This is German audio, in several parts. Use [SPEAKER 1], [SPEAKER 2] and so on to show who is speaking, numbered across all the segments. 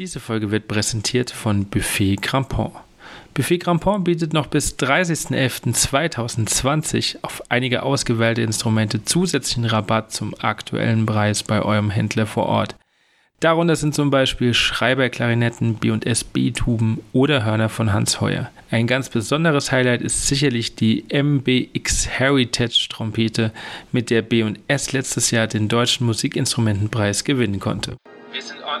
[SPEAKER 1] Diese Folge wird präsentiert von Buffet Crampon. Buffet Crampon bietet noch bis 30.11.2020 auf einige ausgewählte Instrumente zusätzlichen Rabatt zum aktuellen Preis bei eurem Händler vor Ort. Darunter sind zum Beispiel Schreiberklarinetten, B&S B-Tuben oder Hörner von Hans Heuer. Ein ganz besonderes Highlight ist sicherlich die MBX Heritage Trompete, mit der B&S letztes Jahr den Deutschen Musikinstrumentenpreis gewinnen konnte. Wir sind on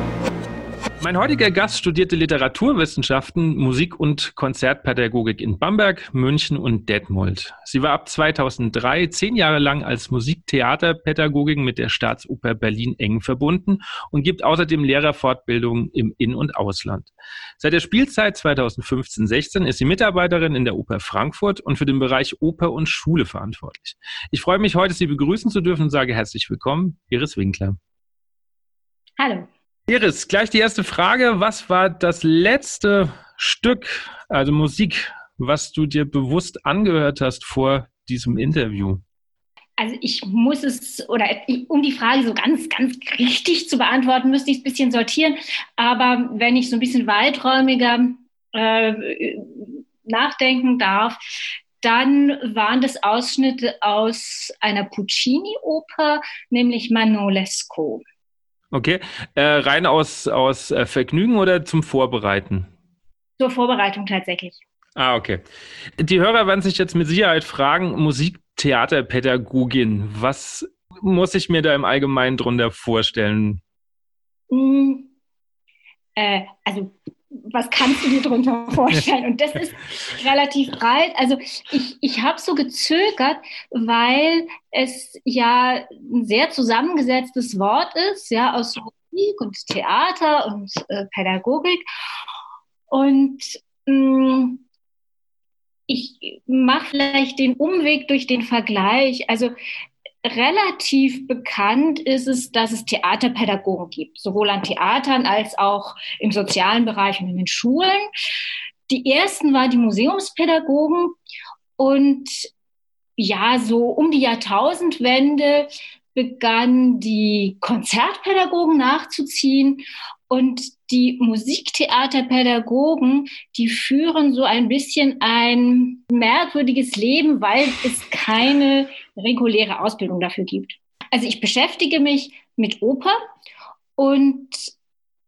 [SPEAKER 1] Mein heutiger Gast studierte Literaturwissenschaften, Musik- und Konzertpädagogik in Bamberg, München und Detmold. Sie war ab 2003 zehn Jahre lang als Musiktheaterpädagogin mit der Staatsoper Berlin eng verbunden und gibt außerdem Lehrerfortbildungen im In- und Ausland. Seit der Spielzeit 2015-16 ist sie Mitarbeiterin in der Oper Frankfurt und für den Bereich Oper und Schule verantwortlich. Ich freue mich heute, Sie begrüßen zu dürfen und sage herzlich willkommen, Iris Winkler.
[SPEAKER 2] Hallo.
[SPEAKER 1] Iris, gleich die erste Frage. Was war das letzte Stück, also Musik, was du dir bewusst angehört hast vor diesem Interview?
[SPEAKER 2] Also ich muss es, oder um die Frage so ganz, ganz richtig zu beantworten, müsste ich es ein bisschen sortieren. Aber wenn ich so ein bisschen weiträumiger äh, nachdenken darf, dann waren das Ausschnitte aus einer Puccini-Oper, nämlich Manolesco.
[SPEAKER 1] Okay. Äh, rein aus, aus äh, Vergnügen oder zum Vorbereiten?
[SPEAKER 2] Zur Vorbereitung tatsächlich.
[SPEAKER 1] Ah, okay. Die Hörer werden sich jetzt mit Sicherheit fragen, Musiktheaterpädagogin, was muss ich mir da im Allgemeinen drunter vorstellen?
[SPEAKER 2] Mm, äh, also was kannst du dir darunter vorstellen? Und das ist relativ breit. Also ich, ich habe so gezögert, weil es ja ein sehr zusammengesetztes Wort ist, ja, aus Musik und Theater und äh, Pädagogik. Und mh, mm, ich mache vielleicht den Umweg durch den Vergleich. Also relativ bekannt ist es, dass es Theaterpädagogen gibt, sowohl an Theatern als auch im sozialen Bereich und in den Schulen. Die ersten waren die Museumspädagogen und ja, so um die Jahrtausendwende begannen die Konzertpädagogen nachzuziehen und die Musiktheaterpädagogen, die führen so ein bisschen ein merkwürdiges Leben, weil es keine reguläre Ausbildung dafür gibt. Also ich beschäftige mich mit Oper und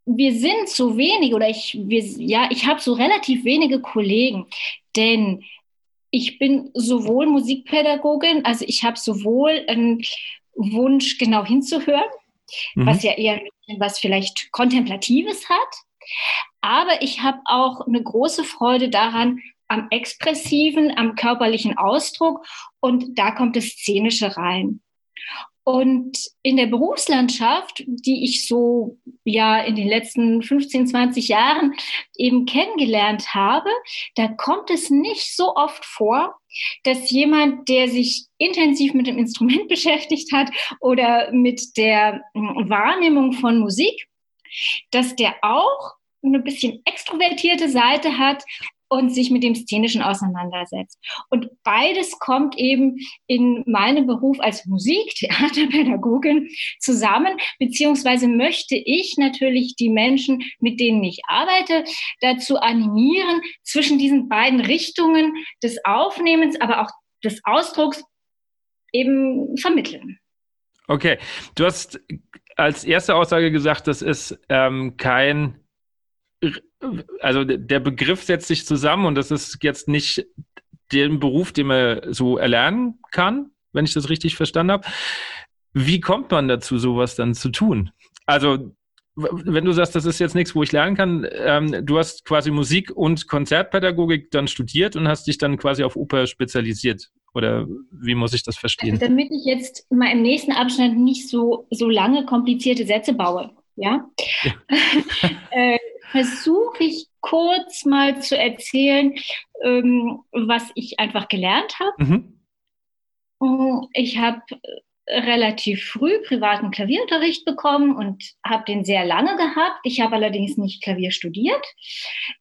[SPEAKER 2] wir sind so wenig oder ich, wir, ja, ich habe so relativ wenige Kollegen, denn ich bin sowohl Musikpädagogin, also ich habe sowohl einen Wunsch, genau hinzuhören, mhm. was ja eher was vielleicht Kontemplatives hat. Aber ich habe auch eine große Freude daran, am expressiven, am körperlichen Ausdruck und da kommt das Szenische rein. Und in der Berufslandschaft, die ich so ja in den letzten 15, 20 Jahren eben kennengelernt habe, da kommt es nicht so oft vor, dass jemand, der sich intensiv mit dem Instrument beschäftigt hat oder mit der hm, Wahrnehmung von Musik, dass der auch eine bisschen extrovertierte Seite hat und sich mit dem Szenischen auseinandersetzt. Und beides kommt eben in meinem Beruf als Musiktheaterpädagogin zusammen, beziehungsweise möchte ich natürlich die Menschen, mit denen ich arbeite, dazu animieren, zwischen diesen beiden Richtungen des Aufnehmens, aber auch des Ausdrucks eben vermitteln.
[SPEAKER 1] Okay, du hast als erste Aussage gesagt, das ist ähm, kein also der Begriff setzt sich zusammen und das ist jetzt nicht der Beruf, den man so erlernen kann, wenn ich das richtig verstanden habe. Wie kommt man dazu, sowas dann zu tun? Also, wenn du sagst, das ist jetzt nichts, wo ich lernen kann, ähm, du hast quasi Musik und Konzertpädagogik dann studiert und hast dich dann quasi auf Oper spezialisiert. Oder wie muss ich das verstehen?
[SPEAKER 2] Also damit ich jetzt mal im nächsten Abschnitt nicht so, so lange komplizierte Sätze baue. Ja. ja. äh, versuche ich kurz mal zu erzählen, ähm, was ich einfach gelernt habe. Mhm. Mm, ich habe relativ früh privaten Klavierunterricht bekommen und habe den sehr lange gehabt. Ich habe allerdings nicht Klavier studiert.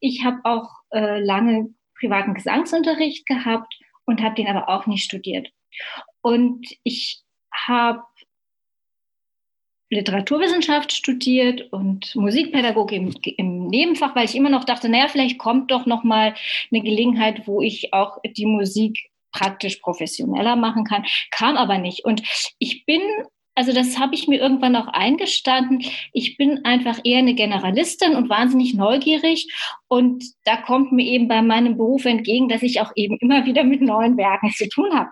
[SPEAKER 2] Ich habe auch äh, lange privaten Gesangsunterricht gehabt und habe den aber auch nicht studiert. Und ich habe Literaturwissenschaft studiert und Musikpädagogik im, im, Nebenfach, weil ich immer noch dachte, naja, vielleicht kommt doch noch mal eine Gelegenheit, wo ich auch die Musik praktisch professioneller machen kann, kam aber nicht. Und ich bin also das habe ich mir irgendwann auch eingestanden. Ich bin einfach eher eine Generalistin und wahnsinnig neugierig. Und da kommt mir eben bei meinem Beruf entgegen, dass ich auch eben immer wieder mit neuen Werken zu tun habe.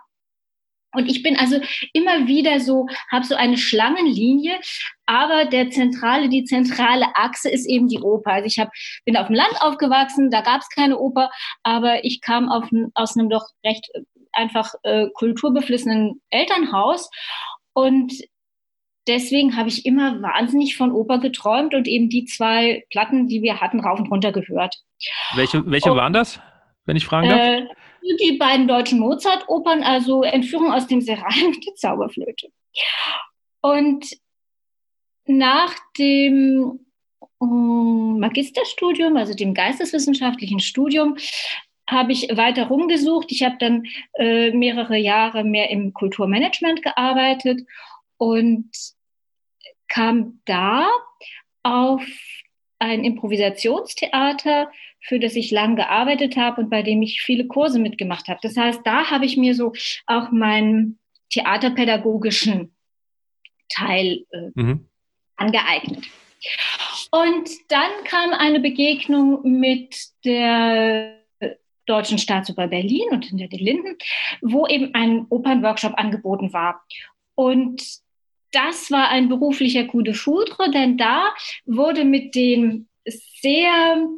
[SPEAKER 2] Und ich bin also immer wieder so, habe so eine Schlangenlinie, aber der zentrale, die zentrale Achse ist eben die Oper. Also ich hab, bin auf dem Land aufgewachsen, da gab es keine Oper, aber ich kam auf, aus einem doch recht einfach äh, kulturbeflissenen Elternhaus und deswegen habe ich immer wahnsinnig von Oper geträumt und eben die zwei Platten, die wir hatten, rauf und runter gehört.
[SPEAKER 1] Welche, welche und, waren das, wenn ich fragen darf? Äh,
[SPEAKER 2] die beiden deutschen Mozart-Opern, also Entführung aus dem Serail und die Zauberflöte. Und nach dem ähm, Magisterstudium, also dem geisteswissenschaftlichen Studium, habe ich weiter rumgesucht. Ich habe dann äh, mehrere Jahre mehr im Kulturmanagement gearbeitet und kam da auf ein Improvisationstheater, für das ich lang gearbeitet habe und bei dem ich viele Kurse mitgemacht habe. Das heißt, da habe ich mir so auch meinen theaterpädagogischen Teil äh, mhm. angeeignet. Und dann kam eine Begegnung mit der Deutschen Staatsoper Berlin und hinter den Linden, wo eben ein Opernworkshop angeboten war. Und das war ein beruflicher Coup de foudre, denn da wurde mit den sehr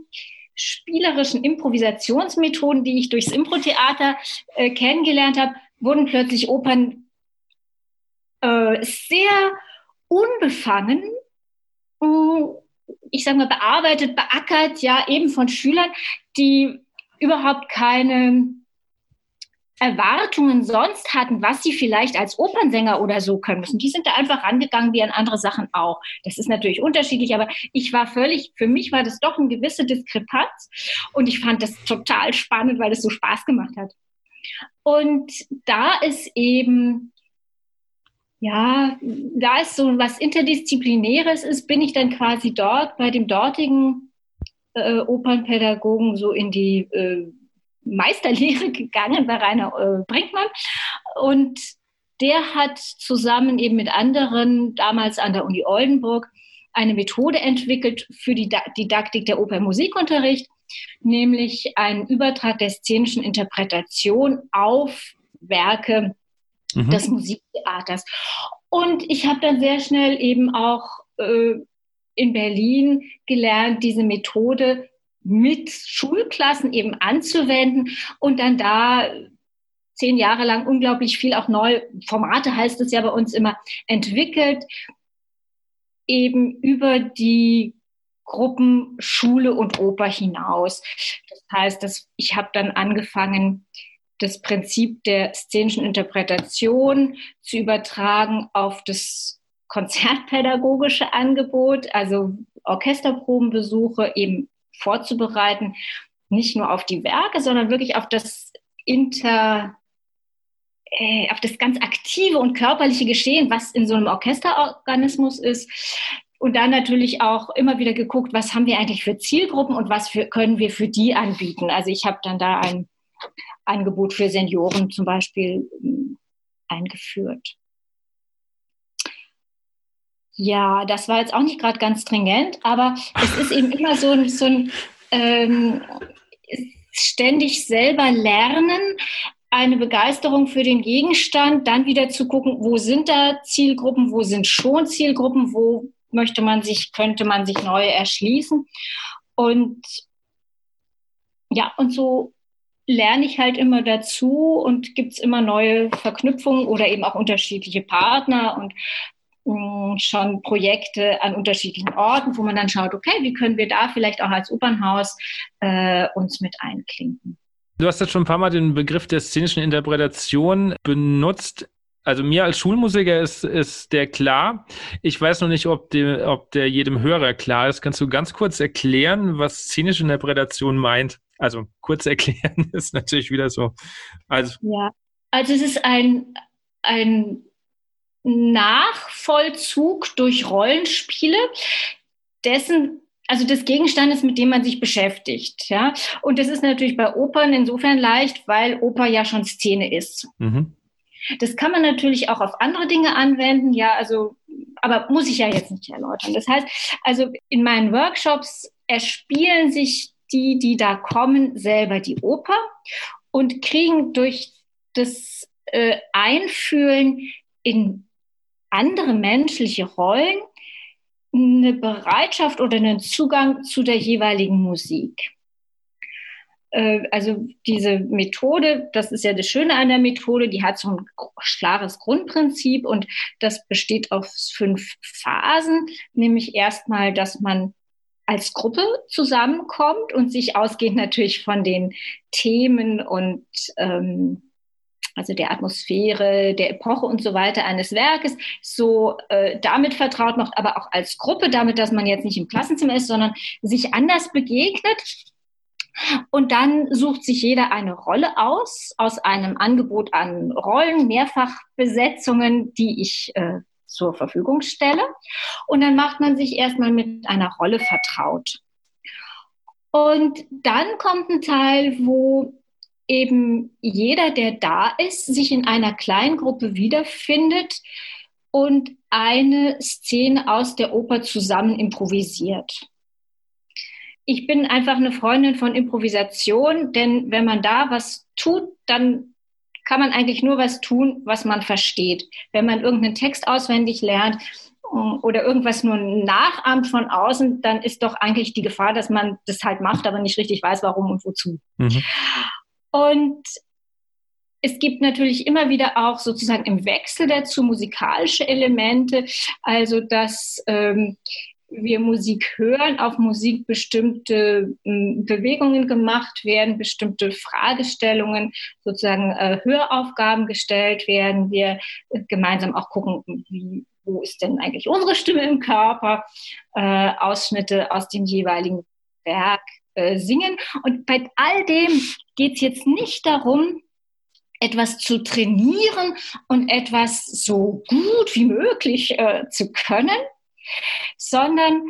[SPEAKER 2] spielerischen Improvisationsmethoden, die ich durchs Improtheater äh, kennengelernt habe, wurden plötzlich Opern äh, sehr unbefangen, äh, ich sage mal bearbeitet, beackert, ja eben von Schülern, die überhaupt keine Erwartungen sonst hatten, was sie vielleicht als Opernsänger oder so können müssen. Die sind da einfach rangegangen wie an andere Sachen auch. Das ist natürlich unterschiedlich, aber ich war völlig, für mich war das doch eine gewisse Diskrepanz und ich fand das total spannend, weil es so Spaß gemacht hat. Und da ist eben, ja, da ist so was Interdisziplinäres ist, bin ich dann quasi dort bei dem dortigen äh, Opernpädagogen so in die äh, Meisterlehre gegangen bei Rainer äh, Brinkmann. Und der hat zusammen eben mit anderen, damals an der Uni Oldenburg, eine Methode entwickelt für die Didaktik der Oper- und Musikunterricht, nämlich einen Übertrag der szenischen Interpretation auf Werke mhm. des Musiktheaters. Und ich habe dann sehr schnell eben auch äh, in Berlin gelernt, diese Methode mit Schulklassen eben anzuwenden und dann da zehn Jahre lang unglaublich viel auch neue Formate heißt es ja bei uns immer entwickelt, eben über die Gruppen Schule und Oper hinaus. Das heißt, dass ich habe dann angefangen, das Prinzip der szenischen Interpretation zu übertragen auf das konzertpädagogische Angebot, also Orchesterprobenbesuche, eben vorzubereiten, nicht nur auf die Werke, sondern wirklich auf das Inter, äh, auf das ganz aktive und körperliche Geschehen, was in so einem Orchesterorganismus ist. Und dann natürlich auch immer wieder geguckt, was haben wir eigentlich für Zielgruppen und was für, können wir für die anbieten. Also ich habe dann da ein Angebot für Senioren zum Beispiel ähm, eingeführt. Ja, das war jetzt auch nicht gerade ganz stringent, aber es ist eben immer so ein, so ein ähm, ständig selber lernen, eine Begeisterung für den Gegenstand, dann wieder zu gucken, wo sind da Zielgruppen, wo sind schon Zielgruppen, wo möchte man sich, könnte man sich neu erschließen. Und ja, und so lerne ich halt immer dazu und gibt es immer neue Verknüpfungen oder eben auch unterschiedliche Partner und schon Projekte an unterschiedlichen Orten, wo man dann schaut, okay, wie können wir da vielleicht auch als Opernhaus äh, uns mit einklinken.
[SPEAKER 1] Du hast jetzt schon ein paar Mal den Begriff der szenischen Interpretation benutzt. Also mir als Schulmusiker ist, ist der klar. Ich weiß noch nicht, ob, die, ob der jedem Hörer klar ist. Kannst du ganz kurz erklären, was szenische Interpretation meint? Also kurz erklären ist natürlich wieder so.
[SPEAKER 2] Also, ja, also es ist ein, ein Nachvollzug durch Rollenspiele dessen also des Gegenstandes, mit dem man sich beschäftigt. Ja? Und das ist natürlich bei Opern insofern leicht, weil Oper ja schon Szene ist. Mhm. Das kann man natürlich auch auf andere Dinge anwenden, ja, also, aber muss ich ja jetzt nicht erläutern. Das heißt, also in meinen Workshops erspielen sich die, die da kommen, selber die Oper und kriegen durch das äh, Einfühlen in andere menschliche Rollen eine Bereitschaft oder einen Zugang zu der jeweiligen Musik. Äh, also diese Methode, das ist ja das Schöne an der Methode, die hat so ein klares Grundprinzip und das besteht aus fünf Phasen, nämlich erstmal, dass man als Gruppe zusammenkommt und sich ausgehend natürlich von den Themen und ähm, also der Atmosphäre, der Epoche und so weiter eines Werkes, so äh, damit vertraut macht, aber auch als Gruppe, damit, dass man jetzt nicht im Klassenzimmer ist, sondern sich anders begegnet und dann sucht sich jeder eine Rolle aus, aus einem Angebot an Rollen, Mehrfachbesetzungen, die ich äh, zur Verfügung stelle. Und dann macht man sich erstmal mit einer Rolle vertraut. Und dann kommt ein Teil, wo eben jeder, der da ist, sich in einer kleinen Gruppe wiederfindet und eine Szene aus der Oper zusammen improvisiert ich bin einfach eine Freundin von Improvisation, denn wenn man da was tut, dann kann man eigentlich nur was tun, was man versteht. Wenn man irgendeinen Text auswendig lernt äh, oder irgendwas nur nachahmt von außen, dann ist doch eigentlich die Gefahr, dass man das halt macht, aber nicht richtig weiß, warum und wozu. Mhm. Und es gibt natürlich immer wieder auch sozusagen im Wechsel dazu musikalische Elemente, also dass ähm, wir Musik hören, auf Musik bestimmte hm, Bewegungen gemacht werden, bestimmte Fragestellungen, sozusagen äh, Höraufgaben gestellt werden. Wir äh, gemeinsam auch gucken, wie, wo ist denn eigentlich unsere Stimme im Körper, äh, Ausschnitte aus dem jeweiligen Werk äh, singen. Und bei all dem geht es jetzt nicht darum, etwas zu trainieren und etwas so gut wie möglich äh, zu können, sondern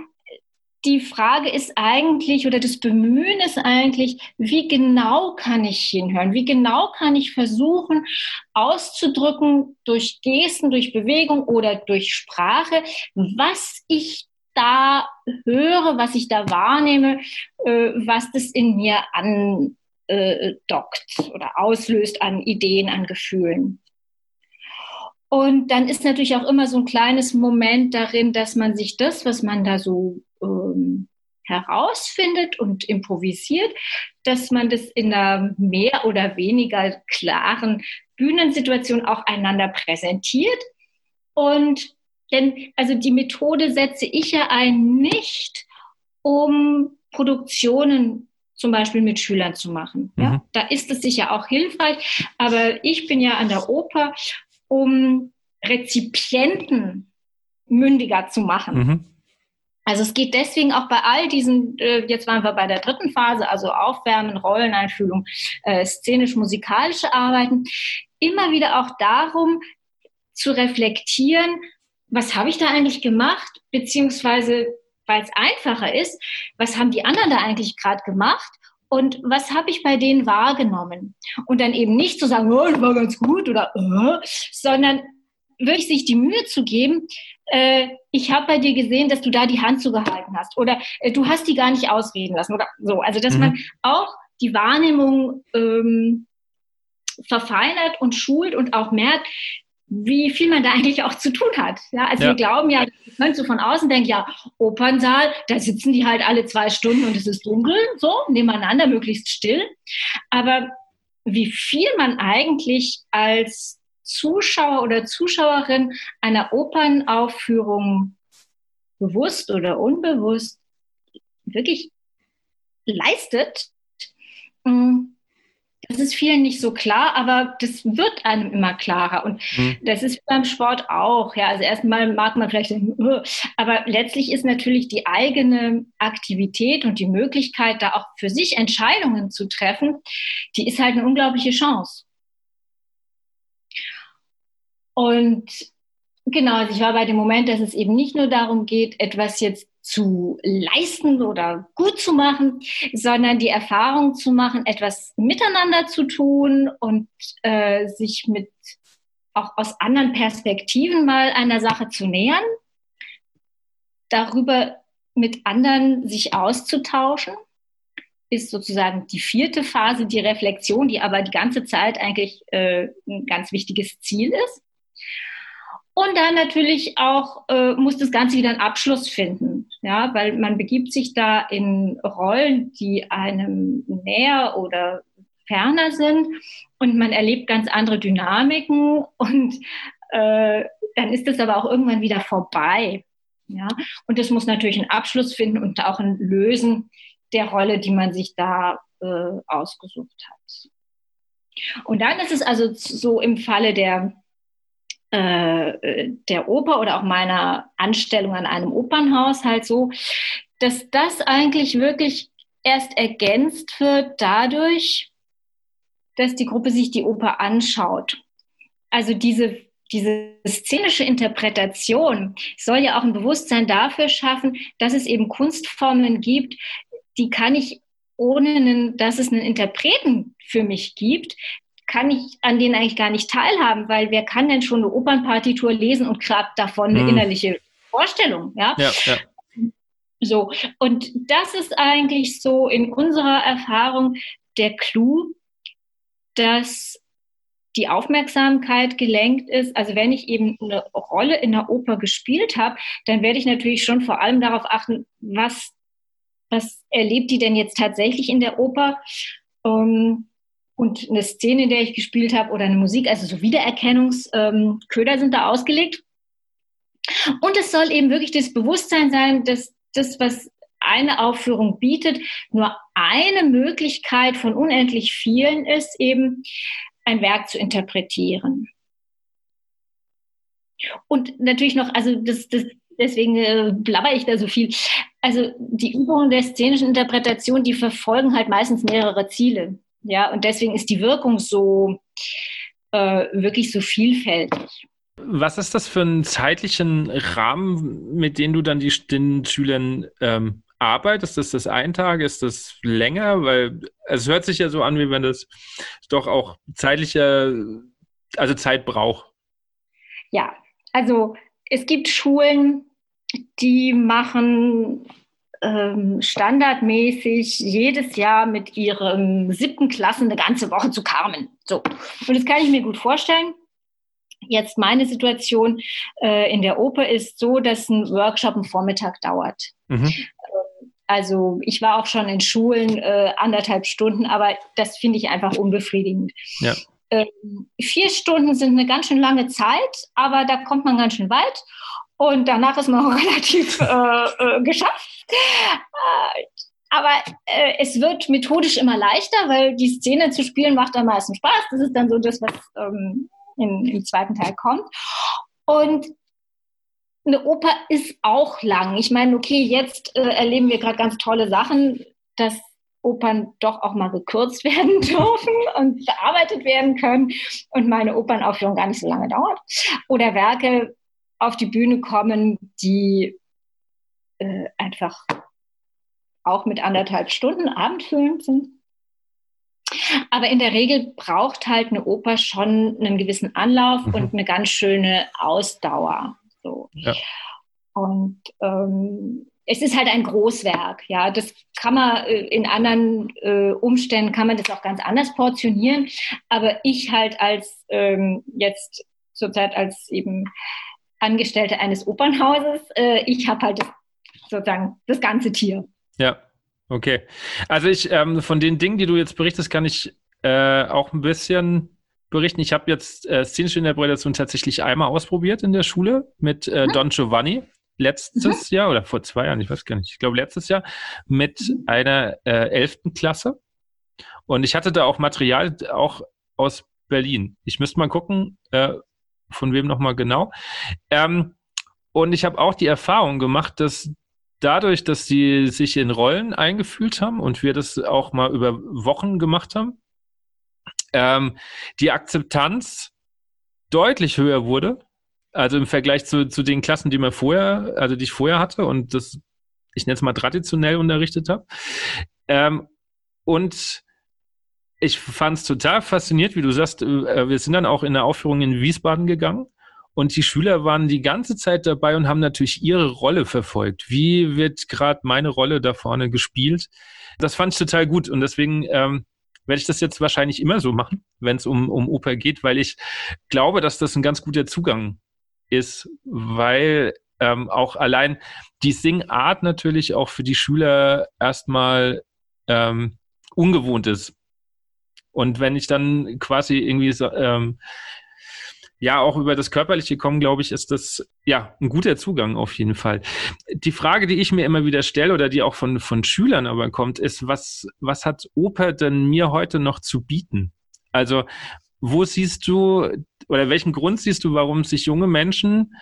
[SPEAKER 2] die Frage ist eigentlich oder das Bemühen ist eigentlich, wie genau kann ich hinhören? Wie genau kann ich versuchen auszudrücken durch Gesten, durch Bewegung oder durch Sprache, was ich da höre, was ich da wahrnehme, äh, was das in mir andockt oder auslöst an Ideen, an Gefühlen. Und dann ist natürlich auch immer so ein kleines Moment darin, dass man sich das, was man da so ähm, herausfindet und improvisiert, dass man das in einer mehr oder weniger klaren Bühnensituation auch einander präsentiert. Und denn, also die Methode setze ich ja ein nicht, um Produktionen zum Beispiel mit Schülern zu machen. Ja? Mhm. Da ist es sicher auch hilfreich, aber ich bin ja an der Oper um Rezipienten mündiger zu machen. Mhm. Also es geht deswegen auch bei all diesen, äh, jetzt waren wir bei der dritten Phase, also Aufwärmen, Rolleneinfühlung, äh, szenisch-musikalische Arbeiten, immer wieder auch darum zu reflektieren, was habe ich da eigentlich gemacht, beziehungsweise, weil es einfacher ist, was haben die anderen da eigentlich gerade gemacht und was habe ich bei denen wahrgenommen? Und dann eben nicht zu sagen, oh, das war ganz gut oder, oh, sondern wirklich sich die Mühe zu geben, äh, ich habe bei dir gesehen, dass du da die Hand zugehalten hast oder äh, du hast die gar nicht ausreden lassen oder so. Also dass mhm. man auch die Wahrnehmung ähm, verfeinert und schult und auch merkt, wie viel man da eigentlich auch zu tun hat. Ja, also ja. wir glauben ja, könntest du von außen denken, ja, Opernsaal, da sitzen die halt alle zwei Stunden und es ist dunkel, so, nebeneinander, möglichst still. Aber wie viel man eigentlich als Zuschauer oder Zuschauerin einer Opernaufführung bewusst oder unbewusst wirklich leistet, mm, das ist vielen nicht so klar, aber das wird einem immer klarer. Und mhm. das ist beim Sport auch. Ja, also erstmal mag man vielleicht denken, aber letztlich ist natürlich die eigene Aktivität und die Möglichkeit, da auch für sich Entscheidungen zu treffen, die ist halt eine unglaubliche Chance. Und genau, also ich war bei dem Moment, dass es eben nicht nur darum geht, etwas jetzt zu leisten oder gut zu machen, sondern die Erfahrung zu machen, etwas miteinander zu tun und äh, sich mit auch aus anderen Perspektiven mal einer Sache zu nähern, darüber mit anderen sich auszutauschen, ist sozusagen die vierte Phase, die Reflexion, die aber die ganze Zeit eigentlich äh, ein ganz wichtiges Ziel ist. Und dann natürlich auch äh, muss das Ganze wieder einen Abschluss finden, ja, weil man begibt sich da in Rollen, die einem näher oder ferner sind und man erlebt ganz andere Dynamiken und äh, dann ist es aber auch irgendwann wieder vorbei, ja. Und das muss natürlich einen Abschluss finden und auch ein Lösen der Rolle, die man sich da äh, ausgesucht hat. Und dann ist es also so im Falle der äh, der Oper oder auch meiner Anstellung an einem Opernhaus halt so, dass das eigentlich wirklich erst ergänzt wird dadurch, dass die Gruppe sich die Oper anschaut. Also diese, diese szenische Interpretation soll ja auch ein Bewusstsein dafür schaffen, dass es eben Kunstformen gibt, die kann ich ohne einen, dass es einen Interpreten für mich gibt, kann ich an denen eigentlich gar nicht teilhaben, weil wer kann denn schon eine Opernpartitur lesen und gerade davon eine hm. innerliche Vorstellung, ja? ja, ja. So, und das ist eigentlich so in unserer Erfahrung der Clou, dass die Aufmerksamkeit gelenkt ist. Also wenn ich eben eine Rolle in der Oper gespielt habe, dann werde ich natürlich schon vor allem darauf achten, was, was erlebt die denn jetzt tatsächlich in der Oper? Um, und eine Szene, in der ich gespielt habe oder eine Musik, also so Wiedererkennungsköder ähm, sind da ausgelegt. Und es soll eben wirklich das Bewusstsein sein, dass das, was eine Aufführung bietet, nur eine Möglichkeit von unendlich vielen ist, eben ein Werk zu interpretieren. Und natürlich noch, also das, das, deswegen äh, blabber ich da so viel. Also die Übungen der szenischen Interpretation, die verfolgen halt meistens mehrere Ziele. Ja, und deswegen ist die Wirkung so äh, wirklich so vielfältig.
[SPEAKER 1] Was ist das für einen zeitlichen Rahmen, mit dem du dann die, den Schülern ähm, arbeitest? Ist das ein Tag? Ist das länger? Weil es hört sich ja so an, wie wenn das doch auch zeitlicher, also Zeit braucht.
[SPEAKER 2] Ja, also es gibt Schulen, die machen ähm, standardmäßig jedes Jahr mit ihren siebten Klassen eine ganze Woche zu Carmen. So. Und das kann ich mir gut vorstellen. Jetzt meine Situation äh, in der Oper ist so, dass ein Workshop einen Vormittag dauert. Mhm. Ähm, also ich war auch schon in Schulen äh, anderthalb Stunden, aber das finde ich einfach unbefriedigend. Ja. Ähm, vier Stunden sind eine ganz schön lange Zeit, aber da kommt man ganz schön weit. Und danach ist man auch relativ äh, äh, geschafft. Aber äh, es wird methodisch immer leichter, weil die Szene zu spielen macht am meisten Spaß. Das ist dann so das, was ähm, in, im zweiten Teil kommt. Und eine Oper ist auch lang. Ich meine, okay, jetzt äh, erleben wir gerade ganz tolle Sachen, dass Opern doch auch mal gekürzt werden dürfen und bearbeitet werden können und meine Opernaufführung gar nicht so lange dauert. Oder Werke, auf die Bühne kommen, die äh, einfach auch mit anderthalb Stunden abendfüllend sind. Aber in der Regel braucht halt eine Oper schon einen gewissen Anlauf mhm. und eine ganz schöne Ausdauer. So. Ja. Und ähm, es ist halt ein Großwerk, ja. Das kann man äh, in anderen äh, Umständen kann man das auch ganz anders portionieren. Aber ich halt als ähm, jetzt zurzeit als eben Angestellte eines Opernhauses. Äh, ich habe halt das, sozusagen das ganze Tier.
[SPEAKER 1] Ja, okay. Also ich, ähm, von den Dingen, die du jetzt berichtest, kann ich äh, auch ein bisschen berichten. Ich habe jetzt äh, szenische Interpretation tatsächlich einmal ausprobiert in der Schule mit äh, mhm. Don Giovanni letztes mhm. Jahr oder vor zwei Jahren, ich weiß gar nicht, ich glaube letztes Jahr mit mhm. einer äh, elften Klasse. Und ich hatte da auch Material auch aus Berlin. Ich müsste mal gucken, äh, von wem nochmal genau. Ähm, und ich habe auch die Erfahrung gemacht, dass dadurch, dass sie sich in Rollen eingefühlt haben und wir das auch mal über Wochen gemacht haben, ähm, die Akzeptanz deutlich höher wurde. Also im Vergleich zu, zu den Klassen, die man vorher, also die ich vorher hatte und das, ich nenne es mal traditionell unterrichtet habe. Ähm, und ich fand es total fasziniert, wie du sagst, äh, wir sind dann auch in der Aufführung in Wiesbaden gegangen und die Schüler waren die ganze Zeit dabei und haben natürlich ihre Rolle verfolgt. Wie wird gerade meine Rolle da vorne gespielt? Das fand ich total gut und deswegen ähm, werde ich das jetzt wahrscheinlich immer so machen, wenn es um, um Oper geht, weil ich glaube, dass das ein ganz guter Zugang ist, weil ähm, auch allein die Singart natürlich auch für die Schüler erstmal ähm, ungewohnt ist. Und wenn ich dann quasi irgendwie so, ähm, ja auch über das Körperliche kommen, glaube ich, ist das ja ein guter Zugang auf jeden Fall. Die Frage, die ich mir immer wieder stelle oder die auch von, von Schülern aber kommt, ist, was, was hat Oper denn mir heute noch zu bieten? Also, wo siehst du oder welchen Grund siehst du, warum sich junge Menschen